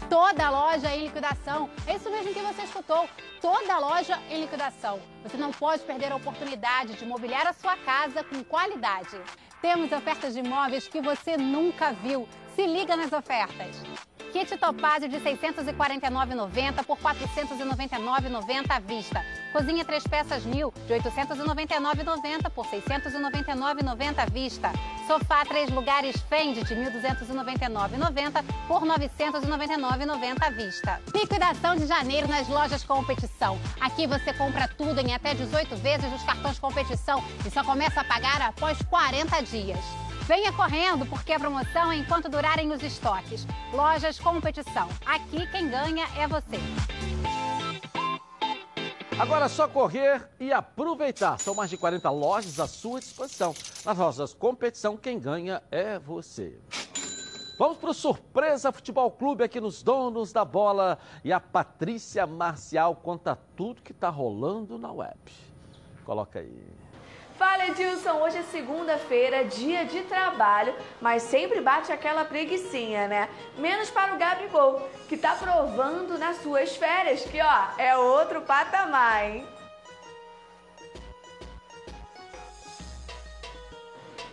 Toda loja em liquidação. É isso mesmo que você escutou. Toda loja em liquidação. Você não pode perder a oportunidade de mobiliar a sua casa com qualidade. Temos ofertas de imóveis que você nunca viu. Se liga nas ofertas. Kit Topázio de 649,90 por 499,90 à vista. Cozinha três peças mil de 899,90 por 699,90 à vista. Sofá três lugares Fendi de 1.299,90 por 999,90 à vista. Liquidação de janeiro nas lojas competição. Aqui você compra tudo em até 18 vezes dos cartões competição e só começa a pagar após 40 dias. Venha correndo, porque a promoção é enquanto durarem os estoques. Lojas Competição. Aqui quem ganha é você. Agora é só correr e aproveitar. São mais de 40 lojas à sua disposição. Nas lojas Competição, quem ganha é você. Vamos para o Surpresa Futebol Clube aqui nos Donos da Bola. E a Patrícia Marcial conta tudo que está rolando na web. Coloca aí. Fala Edilson, hoje é segunda-feira, dia de trabalho, mas sempre bate aquela preguiçinha, né? Menos para o Gabigol, que tá provando nas suas férias que, ó, é outro patamar, hein?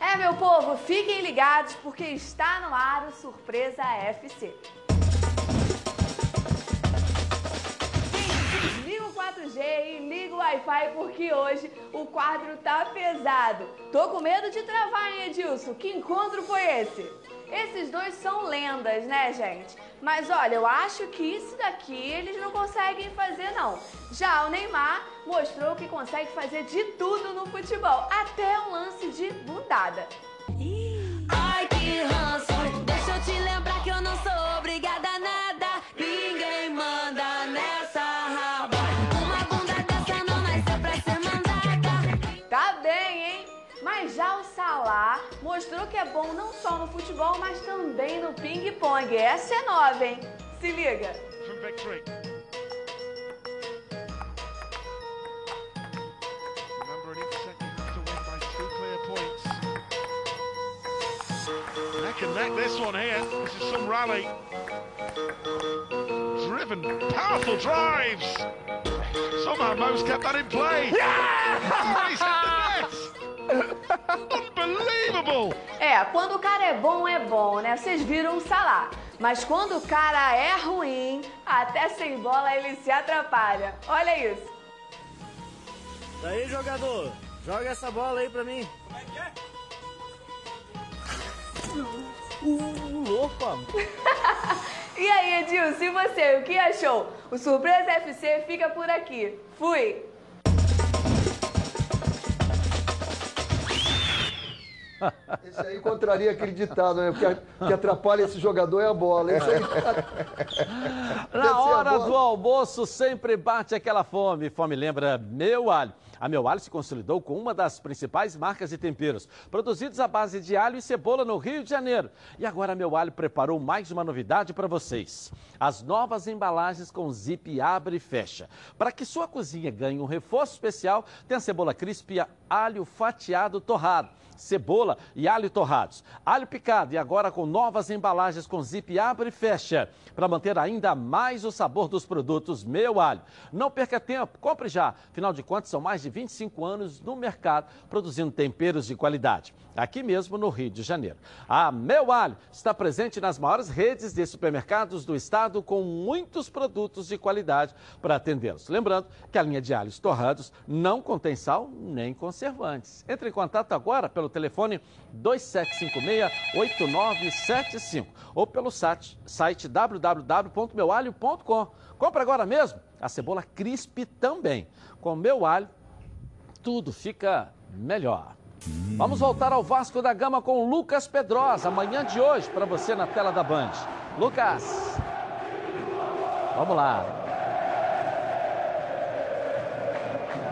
É, meu povo, fiquem ligados porque está no ar o Surpresa FC. 4G e Wi-Fi porque hoje o quadro tá pesado. Tô com medo de travar, hein, Edilson? Que encontro foi esse? Esses dois são lendas, né, gente? Mas olha, eu acho que isso daqui eles não conseguem fazer, não. Já o Neymar mostrou que consegue fazer de tudo no futebol, até um lance de bundada. Ai, Salah mostrou que é bom não só no futebol, mas também no ping-pong. Essa é nova, hein? Se liga. And neck this one here. This is some rally. Driven, powerful drives. Somehow Mo's kept that in play. Yeah! He's hit the net. Unbelievable. É, quando o cara é bom, é bom, né? Vocês viram o Salah. Mas quando o cara é ruim, até sem bola ele se atrapalha. Olha isso. Daí, jogador, joga essa bola aí pra mim. Como é que é? Uh, louco, E aí, Edilson, e você, o que achou? O Surpresa FC fica por aqui. Fui! Esse aí contraria aquele ditado, né? Porque que atrapalha esse jogador é a bola. Aí... Na hora do almoço sempre bate aquela fome. Fome lembra meu alho. A Meu Alho se consolidou com uma das principais marcas de temperos, produzidos à base de alho e cebola no Rio de Janeiro. E agora a Meu Alho preparou mais uma novidade para vocês. As novas embalagens com zip abre e fecha. Para que sua cozinha ganhe um reforço especial, tem a cebola crisp e alho fatiado torrado cebola e alho torrados. Alho picado e agora com novas embalagens com zip abre e fecha, para manter ainda mais o sabor dos produtos Meu Alho. Não perca tempo, compre já. Afinal de contas, são mais de de 25 anos no mercado, produzindo temperos de qualidade. Aqui mesmo no Rio de Janeiro. A Meu Alho está presente nas maiores redes de supermercados do estado com muitos produtos de qualidade para atendê-los. Lembrando que a linha de alhos torrados não contém sal nem conservantes. Entre em contato agora pelo telefone 2756-8975 ou pelo site, site www.meualho.com. Compre agora mesmo a cebola crisp também. Com Meu Alho, tudo fica melhor. Vamos voltar ao Vasco da Gama com Lucas Pedrosa, amanhã de hoje, para você na tela da Band. Lucas, vamos lá.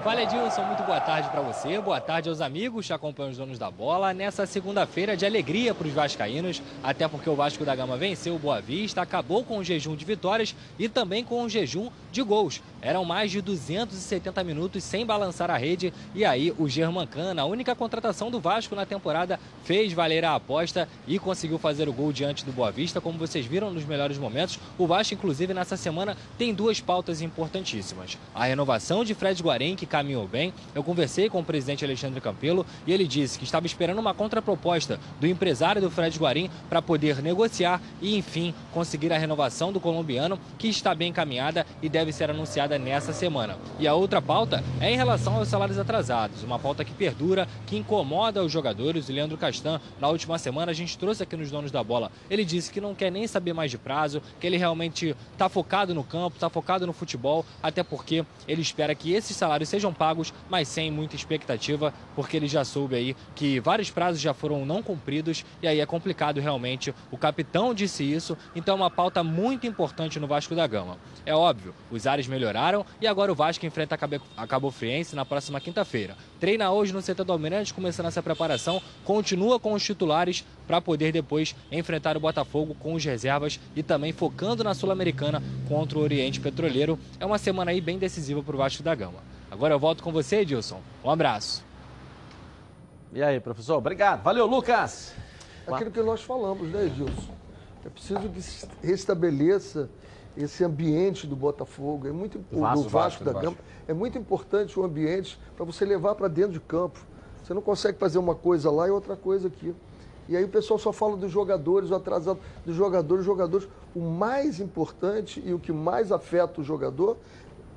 Fala Edilson, muito boa tarde para você, boa tarde aos amigos que acompanham os donos da bola nessa segunda-feira de alegria para os vascaínos, até porque o Vasco da Gama venceu o Boa Vista, acabou com o jejum de vitórias e também com o jejum de gols. Eram mais de 270 minutos sem balançar a rede e aí o Germancana, a única contratação do Vasco na temporada, fez valer a aposta e conseguiu fazer o gol diante do Boa Vista, como vocês viram nos melhores momentos. O Vasco, inclusive, nessa semana tem duas pautas importantíssimas. A renovação de Fred Guarém, que caminhou bem. Eu conversei com o presidente Alexandre Campelo e ele disse que estava esperando uma contraproposta do empresário do Fred Guarim para poder negociar e, enfim, conseguir a renovação do colombiano, que está bem encaminhada e deve ser anunciada nessa semana. E a outra pauta é em relação aos salários atrasados, uma pauta que perdura, que incomoda os jogadores. O Leandro Castan, na última semana, a gente trouxe aqui nos donos da bola. Ele disse que não quer nem saber mais de prazo, que ele realmente está focado no campo, está focado no futebol, até porque ele espera que esses salários sejam pagos, mas sem muita expectativa, porque ele já soube aí que vários prazos já foram não cumpridos e aí é complicado realmente. O capitão disse isso, então é uma pauta muito importante no Vasco da Gama. É óbvio, os ares melhoraram e agora o Vasco enfrenta a Cabo Friense na próxima quinta-feira. Treina hoje no CT do Almirante, começando essa preparação, continua com os titulares para poder depois enfrentar o Botafogo com os reservas e também focando na Sul-Americana contra o Oriente Petroleiro. É uma semana aí bem decisiva para o Vasco da Gama. Agora eu volto com você, Edilson. Um abraço. E aí, professor? Obrigado. Valeu, Lucas. Aquilo que nós falamos, né, Edilson? É preciso que se restabeleça esse ambiente do Botafogo, é muito o Vasco, do Vasco, Vasco da Gama. É muito importante o ambiente para você levar para dentro de campo. Você não consegue fazer uma coisa lá e outra coisa aqui. E aí o pessoal só fala dos jogadores, o atrasado dos jogadores, jogadores. O mais importante e o que mais afeta o jogador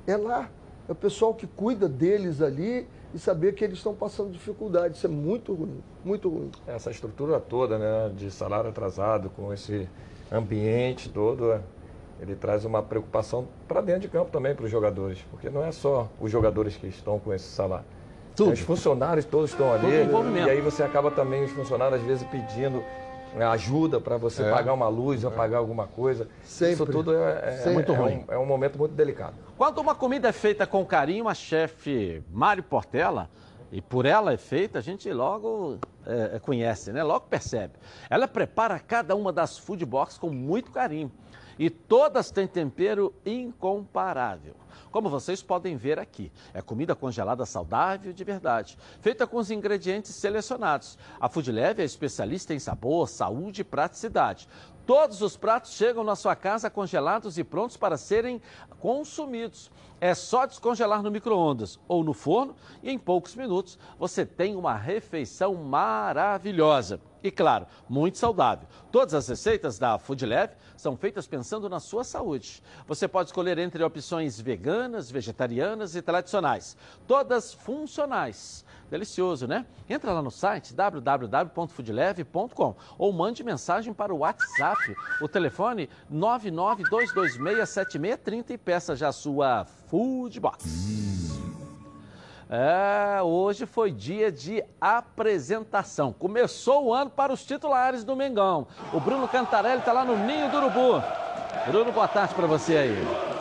é lá, é o pessoal que cuida deles ali e saber que eles estão passando dificuldade. Isso é muito ruim, muito ruim. Essa estrutura toda, né, de salário atrasado, com esse ambiente todo, é, ele traz uma preocupação para dentro de campo também para os jogadores, porque não é só os jogadores que estão com esse salário. Tudo. Os funcionários todos estão ali. E aí você acaba também, os funcionários, às vezes, pedindo né, ajuda para você é. pagar uma luz ou é. pagar alguma coisa. Sempre. Isso tudo é, é muito é ruim. Um, é um momento muito delicado. Quando uma comida é feita com carinho, a chefe Mário Portela, e por ela é feita, a gente logo é, é, conhece, né? Logo percebe. Ela prepara cada uma das food box com muito carinho. E todas têm tempero incomparável como vocês podem ver aqui. É comida congelada saudável de verdade, feita com os ingredientes selecionados. A Food Leve é especialista em sabor, saúde e praticidade. Todos os pratos chegam na sua casa congelados e prontos para serem consumidos. É só descongelar no micro-ondas ou no forno e em poucos minutos você tem uma refeição maravilhosa. E claro, muito saudável. Todas as receitas da Food Leve são feitas pensando na sua saúde. Você pode escolher entre opções veganas, vegetarianas e tradicionais. Todas funcionais. Delicioso, né? Entra lá no site www.foodleve.com ou mande mensagem para o WhatsApp. O telefone 992267630 e peça já a sua Food Box. É, hoje foi dia de apresentação. Começou o ano para os titulares do Mengão. O Bruno Cantarelli está lá no Ninho do Urubu. Bruno, boa tarde para você aí.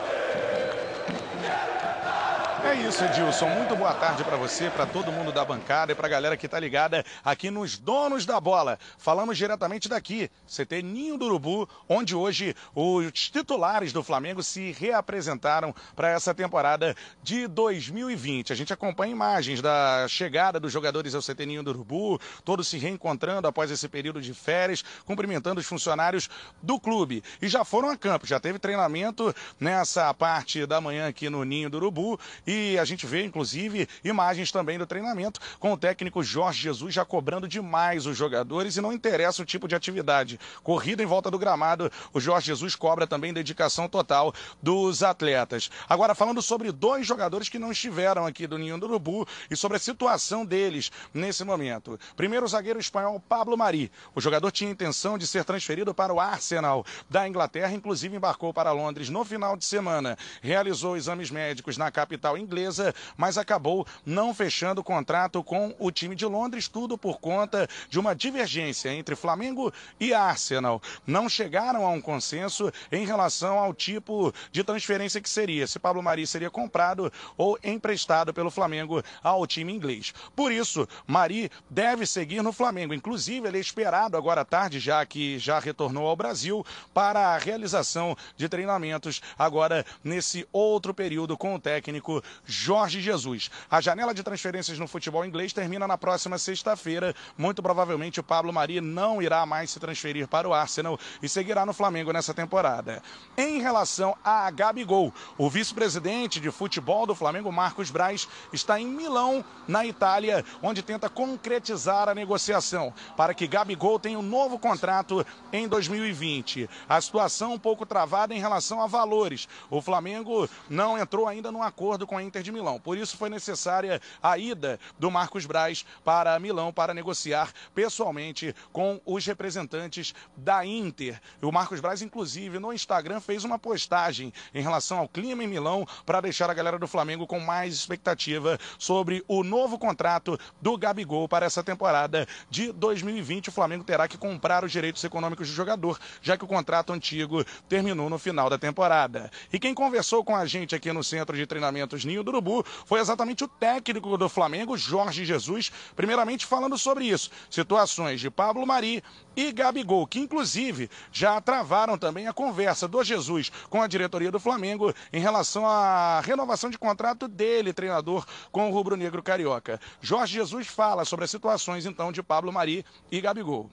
Isso, Edilson. Muito boa tarde para você, para todo mundo da bancada e para a galera que está ligada aqui nos Donos da Bola. Falamos diretamente daqui, CT Ninho do Urubu, onde hoje os titulares do Flamengo se reapresentaram para essa temporada de 2020. A gente acompanha imagens da chegada dos jogadores ao CT Ninho do Urubu, todos se reencontrando após esse período de férias, cumprimentando os funcionários do clube. E já foram a campo, já teve treinamento nessa parte da manhã aqui no Ninho do Urubu e A gente vê, inclusive, imagens também do treinamento com o técnico Jorge Jesus já cobrando demais os jogadores e não interessa o tipo de atividade. Corrida em volta do gramado, o Jorge Jesus cobra também dedicação total dos atletas. Agora, falando sobre dois jogadores que não estiveram aqui do Ninho do Urubu e sobre a situação deles nesse momento. Primeiro, o zagueiro espanhol Pablo Mari. O jogador tinha intenção de ser transferido para o Arsenal da Inglaterra, inclusive embarcou para Londres no final de semana. Realizou exames médicos na capital inglesa, mas acabou não fechando o contrato com o time de Londres, tudo por conta de uma divergência entre Flamengo e Arsenal. Não chegaram a um consenso em relação ao tipo de transferência que seria, se Pablo Mari seria comprado ou emprestado pelo Flamengo ao time inglês. Por isso, Mari deve seguir no Flamengo. Inclusive, ele é esperado agora à tarde, já que já retornou ao Brasil, para a realização de treinamentos agora nesse outro período com o técnico Jorge Jesus. A janela de transferências no futebol inglês termina na próxima sexta-feira. Muito provavelmente o Pablo Mari não irá mais se transferir para o Arsenal e seguirá no Flamengo nessa temporada. Em relação a Gabigol, o vice-presidente de futebol do Flamengo, Marcos Braz, está em Milão, na Itália, onde tenta concretizar a negociação para que Gabigol tenha um novo contrato em 2020. A situação um pouco travada em relação a valores. O Flamengo não entrou ainda num acordo com a Inter de Milão. Por isso foi necessária a ida do Marcos Braz para Milão para negociar pessoalmente com os representantes da Inter. O Marcos Braz, inclusive, no Instagram fez uma postagem em relação ao clima em Milão para deixar a galera do Flamengo com mais expectativa sobre o novo contrato do Gabigol para essa temporada de 2020. O Flamengo terá que comprar os direitos econômicos do jogador, já que o contrato antigo terminou no final da temporada. E quem conversou com a gente aqui no Centro de Treinamentos Ninho do Urubu foi exatamente o técnico do Flamengo, Jorge Jesus, primeiramente falando sobre isso. Situações de Pablo Mari e Gabigol, que inclusive já travaram também a conversa do Jesus com a diretoria do Flamengo em relação à renovação de contrato dele, treinador, com o rubro-negro carioca. Jorge Jesus fala sobre as situações então de Pablo Mari e Gabigol.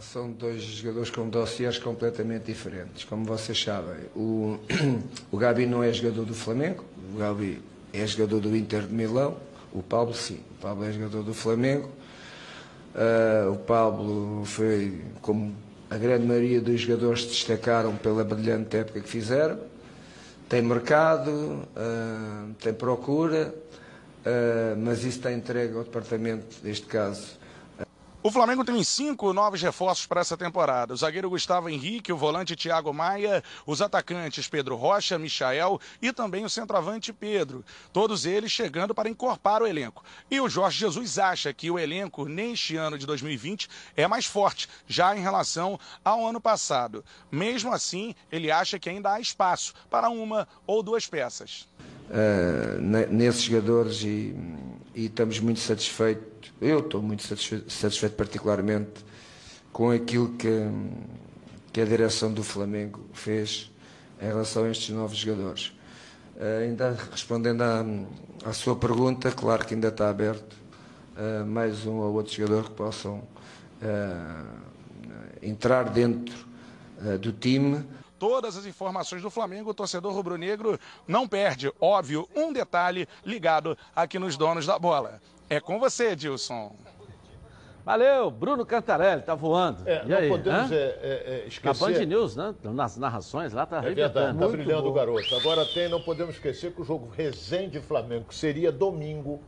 São dois jogadores com dossiês completamente diferentes, como vocês sabem. O, o Gabi não é jogador do Flamengo, o Gabi é jogador do Inter de Milão, o Pablo sim, o Pablo é jogador do Flamengo. Uh, o Pablo foi, como a grande maioria dos jogadores destacaram pela brilhante época que fizeram, tem mercado, uh, tem procura, uh, mas isso está entregue ao departamento, neste caso, o Flamengo tem cinco novos reforços para essa temporada. O zagueiro Gustavo Henrique, o volante Thiago Maia, os atacantes Pedro Rocha, Michael e também o centroavante Pedro. Todos eles chegando para encorpar o elenco. E o Jorge Jesus acha que o elenco neste ano de 2020 é mais forte, já em relação ao ano passado. Mesmo assim, ele acha que ainda há espaço para uma ou duas peças. Uh, nesses jogadores e, e estamos muito satisfeitos eu estou muito satisfeito, satisfeito, particularmente com aquilo que, que a direção do Flamengo fez em relação a estes novos jogadores. Uh, ainda respondendo à, à, sua pergunta, claro que ainda está aberto uh, mais um ou outro jogador que possam uh, entrar dentro do time todas as informações do Flamengo, o torcedor rubro-negro não perde, óbvio, um detalhe ligado aqui nos donos da bola. É com você, Dilson. Valeu, Bruno Cantarelli, tá voando. É, e não aí, podemos é, é, esquecer. Na Band News, né? Nas narrações lá tá É verdade, tá brilhando o garoto. Agora tem, não podemos esquecer que o jogo Resende Flamengo, que seria domingo.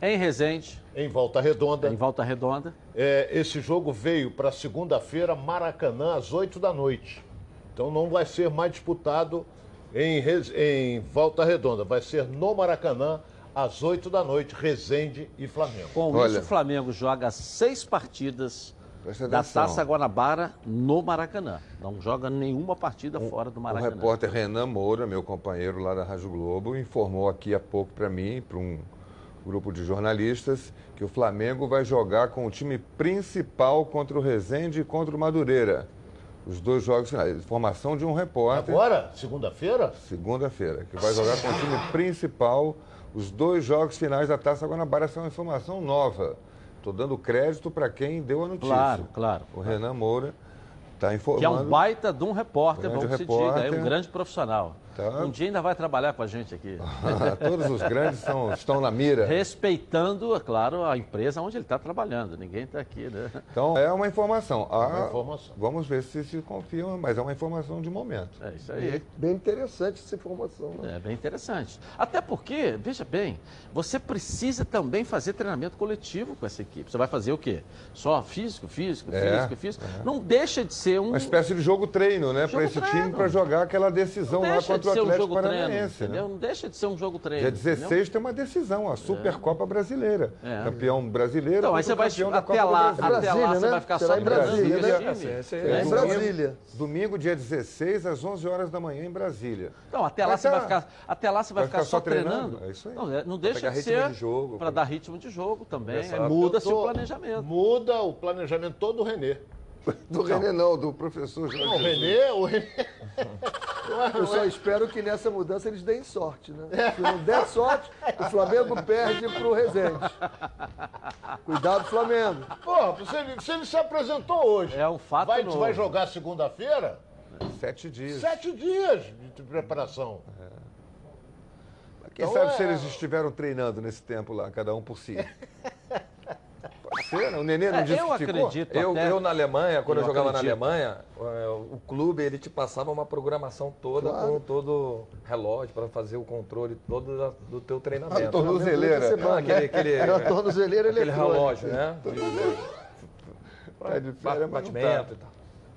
Em Resende. Em Volta Redonda. Em Volta Redonda. É, esse jogo veio para segunda-feira, Maracanã, às 8 da noite. Então não vai ser mais disputado em, em Volta Redonda, vai ser no Maracanã às 8 da noite, Resende e Flamengo. Com Olha, isso, o Flamengo joga seis partidas da Taça Guanabara no Maracanã. Não joga nenhuma partida um, fora do Maracanã. O repórter Renan Moura, meu companheiro lá da Rádio Globo, informou aqui há pouco para mim, para um grupo de jornalistas, que o Flamengo vai jogar com o time principal contra o Resende e contra o Madureira. Os dois jogos finais. Formação de um repórter. Agora? Segunda-feira? Segunda-feira. Que vai jogar com o time principal os dois jogos finais da Taça Guanabara são informação nova. Estou dando crédito para quem deu a notícia. Claro, claro. O Renan Moura está informando. Que é um baita de um repórter, vamos repórter, se diga, é um grande profissional. Tá. Um dia ainda vai trabalhar com a gente aqui. Todos os grandes são, estão na mira. Respeitando, é claro, a empresa onde ele está trabalhando. Ninguém está aqui, né? Então, é uma informação. É uma Ah, informação. Vamos ver se se confirma, mas é uma informação de momento. É isso aí. Bem interessante essa informação. Né? É bem interessante. Até porque, veja bem, você precisa também fazer treinamento coletivo com essa equipe. Você vai fazer o quê? Só físico, físico, É, físico, físico. Não deixa de ser um. Uma espécie de jogo treino, né? Para esse time treino. para jogar aquela decisão lá contra de o ser um jogo treino, Paranaense. entendeu? né? Não deixa de ser um jogo treino. Dia 16 entendeu? tem uma decisão, a Supercopa Brasileira. É. Campeão brasileiro. Então, aí você vai o campeão da até lá, Brasil. até lá você vai ficar Será só em treinando Brasília, esse né? É, É em Brasília. Domingo, dia 16, às 11 horas da manhã, em Brasília. Então, até lá, Mas você tá- vai ficar, até lá você vai, vai ficar, ficar só só treinando? treinando. É isso aí. Não, é- não deixa de ser para dar ritmo de jogo também. É. Muda-se o planejamento. Muda o planejamento todo do Renê. Do René não, do professor Jorge Não, o. Renê, o Renê. Eu só espero que nessa mudança eles deem sorte, né? Se não der sorte, o Flamengo perde pro Rezende. Cuidado, Flamengo. Pô, se ele, se ele se apresentou hoje, É um fato vai, novo. vai jogar segunda-feira? Sete dias. Sete dias de preparação. Quem Então sabe é- se eles estiveram treinando nesse tempo lá, cada um por si. Ser, né? O Nenê não É, disse eu que ficou? acredito Eu, até. eu na Alemanha, quando eu, Eu jogava acredito. na Alemanha, é, o clube ele te passava uma programação toda Claro. com todo relógio para fazer o controle todo da- do teu A treinamento. tornozeleira. Não, aquele, aquele, Era uma tornozeleira aquele relógio, né? Tá de férias, não Batimento tá. e tal.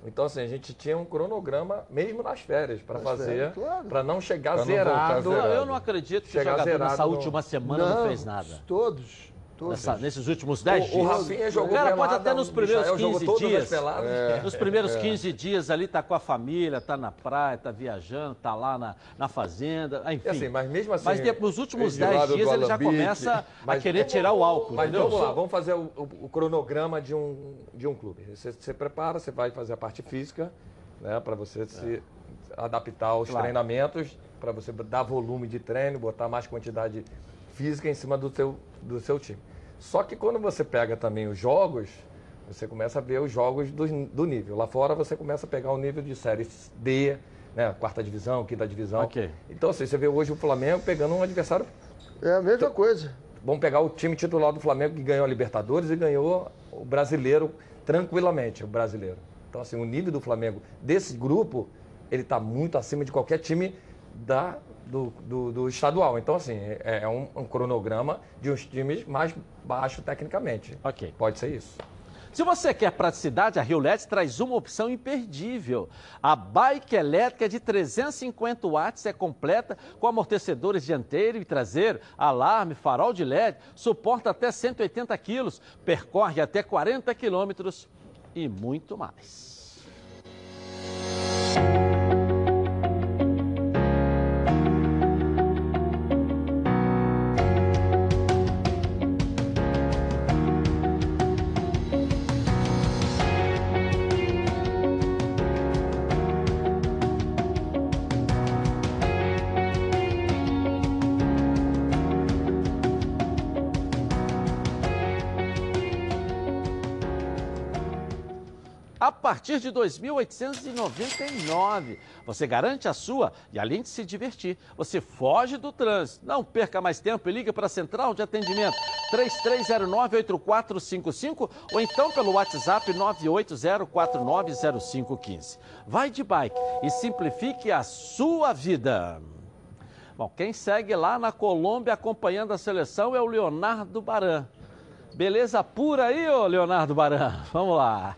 Então, assim, a gente tinha um cronograma, mesmo nas férias, para fazer, claro. para não chegar Pra não zerado. zerado. Eu não acredito que o Chegar jogador zerado nessa no- última semana não, fez nada. Todos. Nessa- nesses últimos 10 O, dias. o Rafinha jogou Cara, pode até nos o primeiros Michael jogou 15 todas as dias. peladas. É. Nos primeiros 15 dias ali tá com a família, tá na praia, tá viajando, tá lá na, na fazenda, enfim. É assim, mas mesmo assim. Mas de- nos últimos de 10 lado dias ele já começa a mas- querer tirar o álcool, Mas entendeu? vamos lá, vamos fazer o, o- o cronograma de um, de um clube. Você se prepara, você vai fazer a parte física, né, para você se adaptar aos Claro. treinamentos, para você dar volume de treino, botar mais quantidade física em cima do seu, do seu time. Só que quando você pega também os jogos, você começa a ver os jogos do, do nível. Lá fora você começa a pegar o nível de série D, né, quarta divisão, quinta divisão. Ok. Então, assim, você vê hoje o Flamengo pegando um adversário É a mesma coisa. Vamos pegar o time titular do Flamengo que ganhou a Libertadores e ganhou o brasileiro tranquilamente, o brasileiro. Então, assim, o nível do Flamengo desse grupo, ele está muito acima de qualquer time da, do, do, do estadual. Então, assim, é, é um, um cronograma de uns times mais baixo tecnicamente. Ok. Pode ser isso. Se você quer praticidade, a Rio LED traz uma opção imperdível. A bike elétrica de 350 watts é completa com amortecedores dianteiro e traseiro, alarme, farol de LED, suporta até 180 quilos, percorre até 40 quilômetros e muito mais. Partir de 2.899. Você garante a sua e além de se divertir, você foge do trânsito. Não perca mais tempo e liga para a central de atendimento 3309-8455 ou então pelo WhatsApp 980490515. Vai de bike e simplifique a sua vida. Bom, quem segue lá na Colômbia acompanhando a seleção é o Leonardo Baran. Beleza pura aí, ô Leonardo Baran? Vamos lá.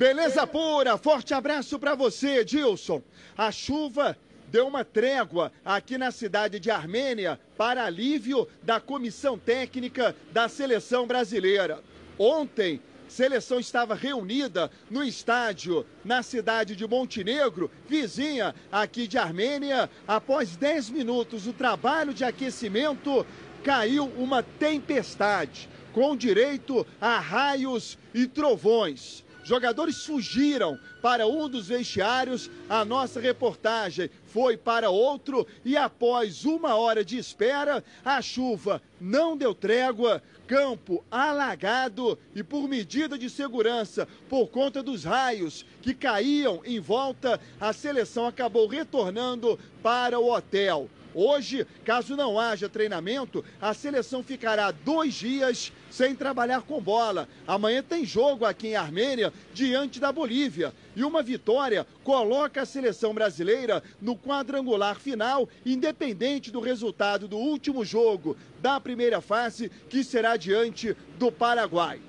Beleza pura, forte abraço para você, Dilson. A chuva deu uma trégua aqui na cidade de Armênia para alívio da comissão técnica da seleção brasileira. Ontem, seleção estava reunida no estádio na cidade de Montenegro, vizinha aqui de Armênia. Após 10 minutos do trabalho de aquecimento, caiu uma tempestade com direito a raios e trovões. Jogadores fugiram para um dos vestiários. A nossa reportagem foi para outro e após uma hora de espera, a chuva não deu trégua, campo alagado e por medida de segurança, por conta dos raios que caíam em volta, a seleção acabou retornando para o hotel. Hoje, caso não haja treinamento, a seleção ficará dois dias sem trabalhar com bola. Amanhã tem jogo aqui em Armênia, diante da Bolívia. E uma vitória coloca a seleção brasileira no quadrangular final, independente do resultado do último jogo da primeira fase, que será diante do Paraguai.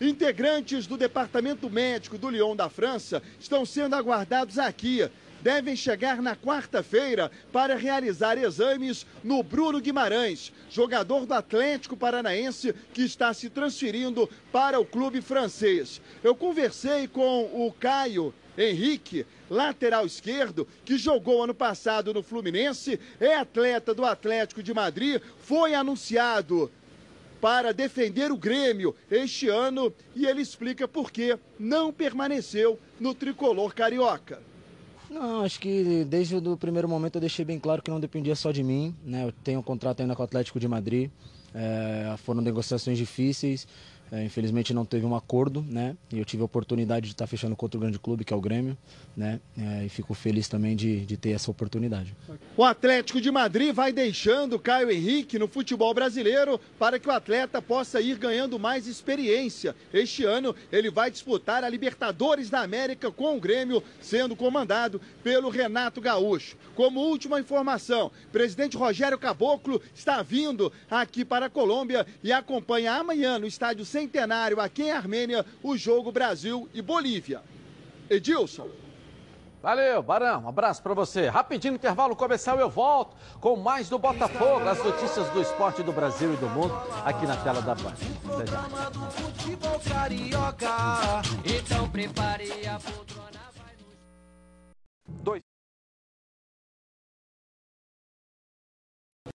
Integrantes do departamento médico do Lyon da França estão sendo aguardados aqui devem chegar na quarta-feira para realizar exames no Bruno Guimarães, jogador do Atlético Paranaense que está se transferindo para o clube francês. Eu conversei com o Caio Henrique, lateral esquerdo, que jogou ano passado no Fluminense, é atleta do Atlético de Madrid, foi anunciado para defender o Grêmio este ano e ele explica por que não permaneceu no tricolor carioca. Não, acho que desde o primeiro momento eu deixei bem claro que não dependia só de mim. Né? Eu tenho um contrato ainda com o Atlético de Madrid. É, foram negociações difíceis. É, infelizmente não teve um acordo, né? E eu tive a oportunidade de estar fechando com outro grande clube, que é o Grêmio, né? É, e fico feliz também de, de ter essa oportunidade. O Atlético de Madrid vai deixando Caio Henrique no futebol brasileiro para que o atleta possa ir ganhando mais experiência. Este ano ele vai disputar a Libertadores da América com o Grêmio, sendo comandado pelo Renato Gaúcho. Como última informação, presidente Rogério Caboclo está vindo aqui para a Colômbia e acompanha amanhã no estádio centenário aqui em Armênia o jogo Brasil e Bolívia. Edilson. Valeu, Barão. Um abraço para você. Rapidinho intervalo comercial eu volto com mais do Botafogo, as notícias do esporte do Brasil e do mundo aqui na tela da Band. Então prepare a poltrona. Dois.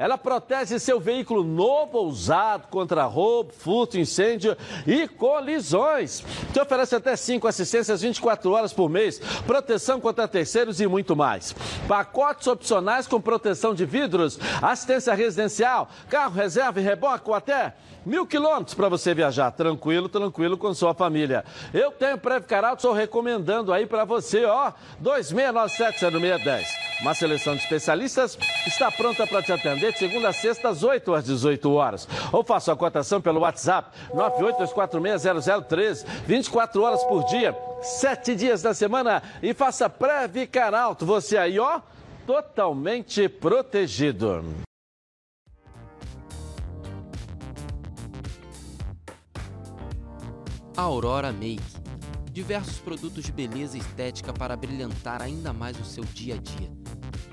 Ela protege seu veículo novo ou usado contra roubo, furto, incêndio e colisões. Te oferece até 5 assistências 24 horas por mês, proteção contra terceiros e muito mais. Pacotes opcionais com proteção de vidros, assistência residencial, carro reserva e reboque ou até mil quilômetros para você viajar tranquilo, tranquilo com sua família. Eu tenho Preve Caralto, estou recomendando aí para você, ó, 2697-0610. Uma seleção de especialistas está pronta para te atender de segunda a sexta, às 8 às 18 horas. Ou faça a cotação pelo WhatsApp 982460013, 24 horas por dia, 7 dias da semana e faça Preve Caralto. Você aí, ó, totalmente protegido. Aurora Make. Diversos produtos de beleza e estética para brilhantar ainda mais o seu dia a dia.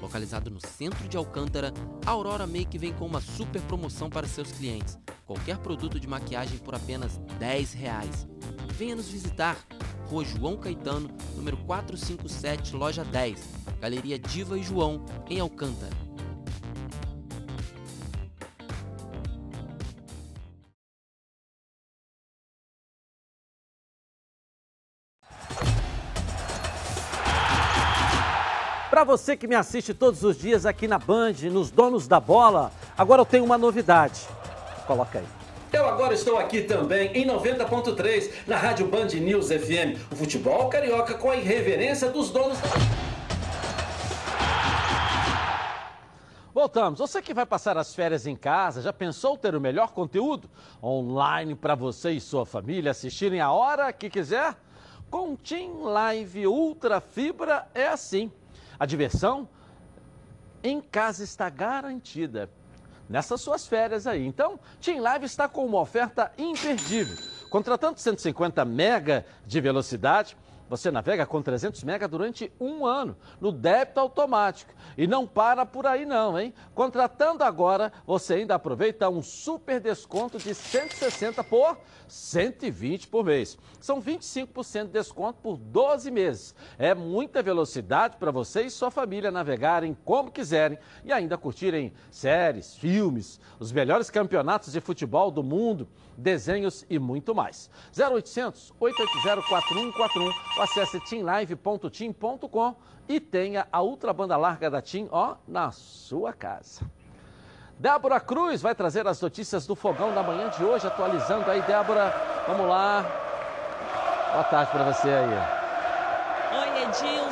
Localizado no centro de Alcântara, a Aurora Make vem com uma super promoção para seus clientes. Qualquer produto de maquiagem por apenas 10 reais. Venha nos visitar. Rua João Caetano, número 457, loja 10. Galeria Diva e João, em Alcântara. Para você que me assiste todos os dias aqui na Band, nos Donos da Bola, agora eu tenho uma novidade. Coloca aí. Eu agora estou aqui também em 90.3 na Rádio Band News FM. O futebol carioca com a irreverência dos donos da Voltamos. Você que vai passar as férias em casa, já pensou ter o melhor conteúdo online para você e sua família assistirem a hora que quiser? Com Team Live Ultra Fibra é assim. A diversão em casa está garantida nessas suas férias aí. Então, Team Live está com uma oferta imperdível. Contratando 150 mega de velocidade, Você navega com 300 mega durante um ano, no débito automático. E não para por aí não, hein? Contratando agora, você ainda aproveita um super desconto de 160 por 120 por mês. São 25% de desconto por 12 meses. É muita velocidade para você e sua família navegarem como quiserem e ainda curtirem séries, filmes, os melhores campeonatos de futebol do mundo, desenhos e muito mais. 0800 880 4141 ou acesse teamlive.team.com e tenha a ultra banda larga da Team, ó, na sua casa. Débora Cruz vai trazer as notícias do fogão da manhã de hoje, atualizando aí, Débora. Vamos lá. Boa tarde para você aí. Oi, Edilson.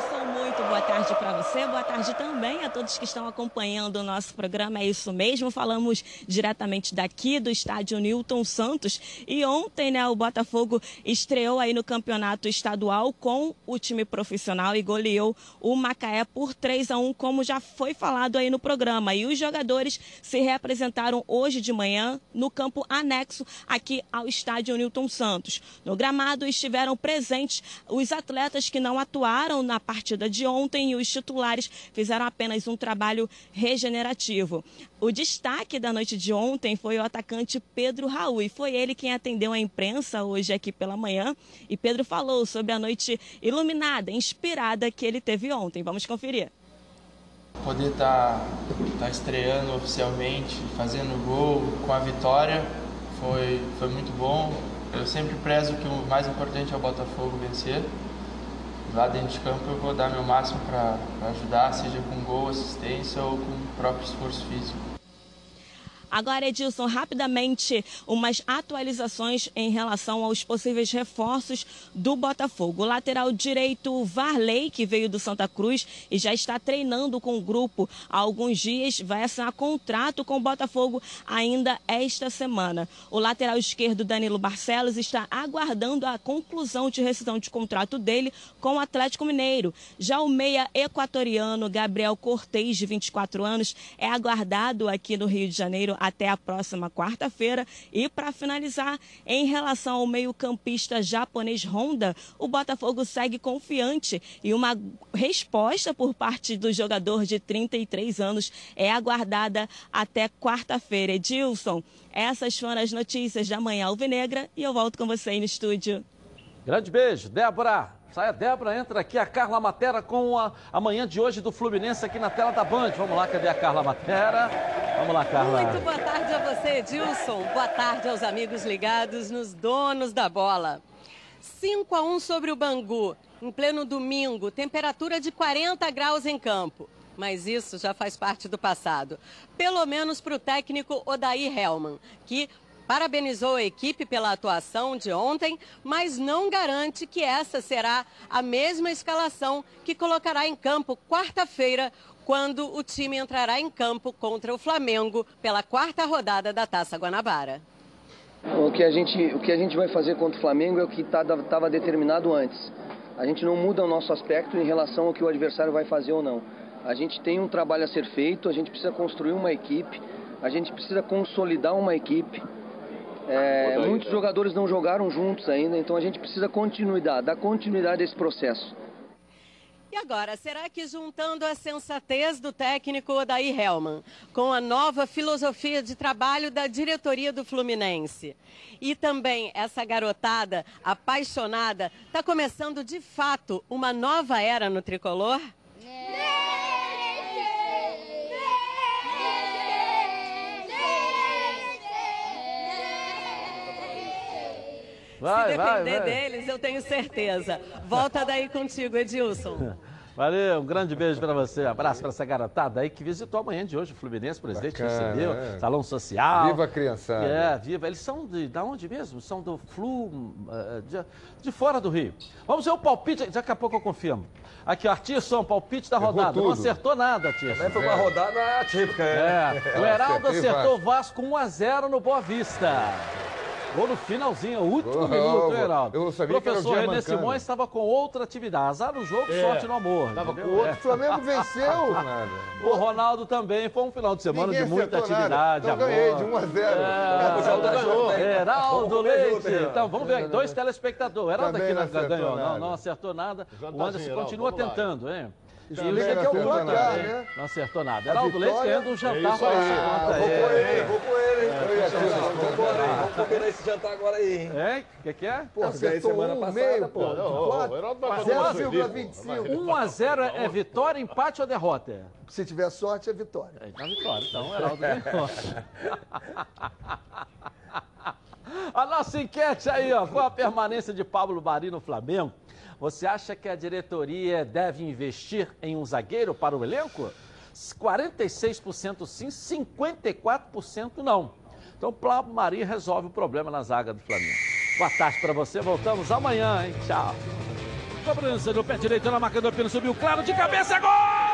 Boa tarde para você, boa tarde também a todos que estão acompanhando o nosso programa. É isso mesmo, falamos diretamente daqui do estádio Newton Santos. E ontem, né, o Botafogo estreou aí no campeonato estadual com o time profissional e goleou o Macaé por 3 a 1, como já foi falado aí no programa. E os jogadores se representaram hoje de manhã no campo anexo aqui ao estádio Newton Santos. No gramado estiveram presentes os atletas que não atuaram na partida de ontem e os titulares fizeram apenas um trabalho regenerativo. O destaque da noite de ontem foi o atacante Pedro Raul e foi ele quem atendeu a imprensa hoje aqui pela manhã. E Pedro falou sobre a noite iluminada, inspirada que ele teve ontem. Vamos conferir. Poder estar tá, tá estreando oficialmente, fazendo gol com a vitória, foi, foi muito bom. Eu sempre prezo que o mais importante é o Botafogo vencer lá dentro de campo eu vou dar meu máximo para ajudar, seja com gol, assistência ou com o próprio esforço físico. Agora, Edilson, rapidamente, umas atualizações em relação aos possíveis reforços do Botafogo. O lateral direito Varley, que veio do Santa Cruz e já está treinando com o grupo há alguns dias, vai assinar contrato com o Botafogo ainda esta semana. O lateral esquerdo Danilo Barcelos está aguardando a conclusão de rescisão de contrato dele com o Atlético Mineiro. Já o meia equatoriano Gabriel Cortez, de 24 anos, é aguardado aqui no Rio de Janeiro até a próxima quarta-feira. E para finalizar, em relação ao meio-campista japonês Honda, o Botafogo segue confiante e uma resposta por parte do jogador de 33 anos é aguardada até quarta-feira. Edilson, essas foram as notícias da manhã alvinegra e eu volto com você aí no estúdio. Grande beijo, Débora. Sai a Débora, entra aqui a Carla Matera com a, a manhã de hoje do Fluminense aqui na tela da Band. Vamos lá, cadê a Carla Matera? Vamos lá, Carla. Muito boa tarde a você, Edilson. Boa tarde aos amigos ligados nos donos da bola. 5 a 1 sobre o Bangu, em pleno domingo, temperatura de 40 graus em campo. Mas isso já faz parte do passado. Pelo menos para o técnico Odair Helman, que parabenizou a equipe pela atuação de ontem, mas não garante que essa será a mesma escalação que colocará em campo quarta-feira, quando o time entrará em campo contra o Flamengo pela quarta rodada da Taça Guanabara. O que a gente, o que a gente vai fazer contra o Flamengo é o que estava tá, determinado antes. A gente não muda o nosso aspecto em relação ao que o adversário vai fazer ou não. A gente tem um trabalho a ser feito, a gente precisa construir uma equipe, a gente precisa consolidar uma equipe. É, muitos jogadores não jogaram juntos ainda, então a gente precisa continuidade, dar continuidade a esse processo. E agora, será que juntando a sensatez do técnico Odair Helman com a nova filosofia de trabalho da diretoria do Fluminense e também essa garotada apaixonada, está começando de fato uma nova era no tricolor? Vai, Se vai, depender vai. deles, eu tenho certeza. Volta daí contigo, Edilson. Valeu, um grande beijo para você. Abraço para essa garotada aí que visitou amanhã de hoje o Fluminense, o presidente Bacana, recebeu, é. salão social. Viva a criançada. É, viva. Eles são de, da onde mesmo? São do Flu, eh, de, de fora do Rio. Vamos ver o palpite, daqui a pouco eu confirmo. Aqui, ó, Artisson, palpite da rodada. Não acertou nada, Artisson. Também foi uma rodada atípica. É, o Heraldo acertou Vasco. Vasco 1 a 0 no Boa Vista. Gol no finalzinho, último Oh, minuto, oh, Heraldo. eu sabia que era o Professor René. Simões estava com outra atividade. Azar no jogo, É, sorte no amor. tava entendeu? com outro. É. O Flamengo venceu. O Ronaldo também foi um final de semana Ninguém de muita atividade. Eu ganhei de 1 a 0. É, O Geraldo ganhou. Heraldo Leite. Então, vamos ver. Dois telespectadores. Heraldo aqui não ganhou, não, nada. não acertou nada. O tá Anderson assim, continua tentando, hein? Explica que é o placar, né? hein? Não acertou nada. A Heraldo Leite vitória- ganhando um jantar É para essa Ah, vou com ele, Vou com ele, hein? É, vamos combinar esse jantar agora aí, hein? É? O que, que é? Pô, acertou semana um, passada, meio, pô. pô. Não, o Quatro. Heraldo vai fazer uma feliz, pô. 0,25. 1 a 0 é vitória, empate ou derrota? Se tiver sorte, é vitória. É, então vitória. Então, o Heraldo ganhou. A nossa enquete aí, ó, qual a permanência de Pablo Mari no Flamengo? Você acha que a diretoria deve investir em um zagueiro para o elenco? 46% sim, 54% não. Então, Pablo Mari resolve o problema na zaga do Flamengo. Boa tarde para você, voltamos amanhã, hein? Tchau. Cobrança no pé direito na marca do pênalti, subiu claro de cabeça, gol!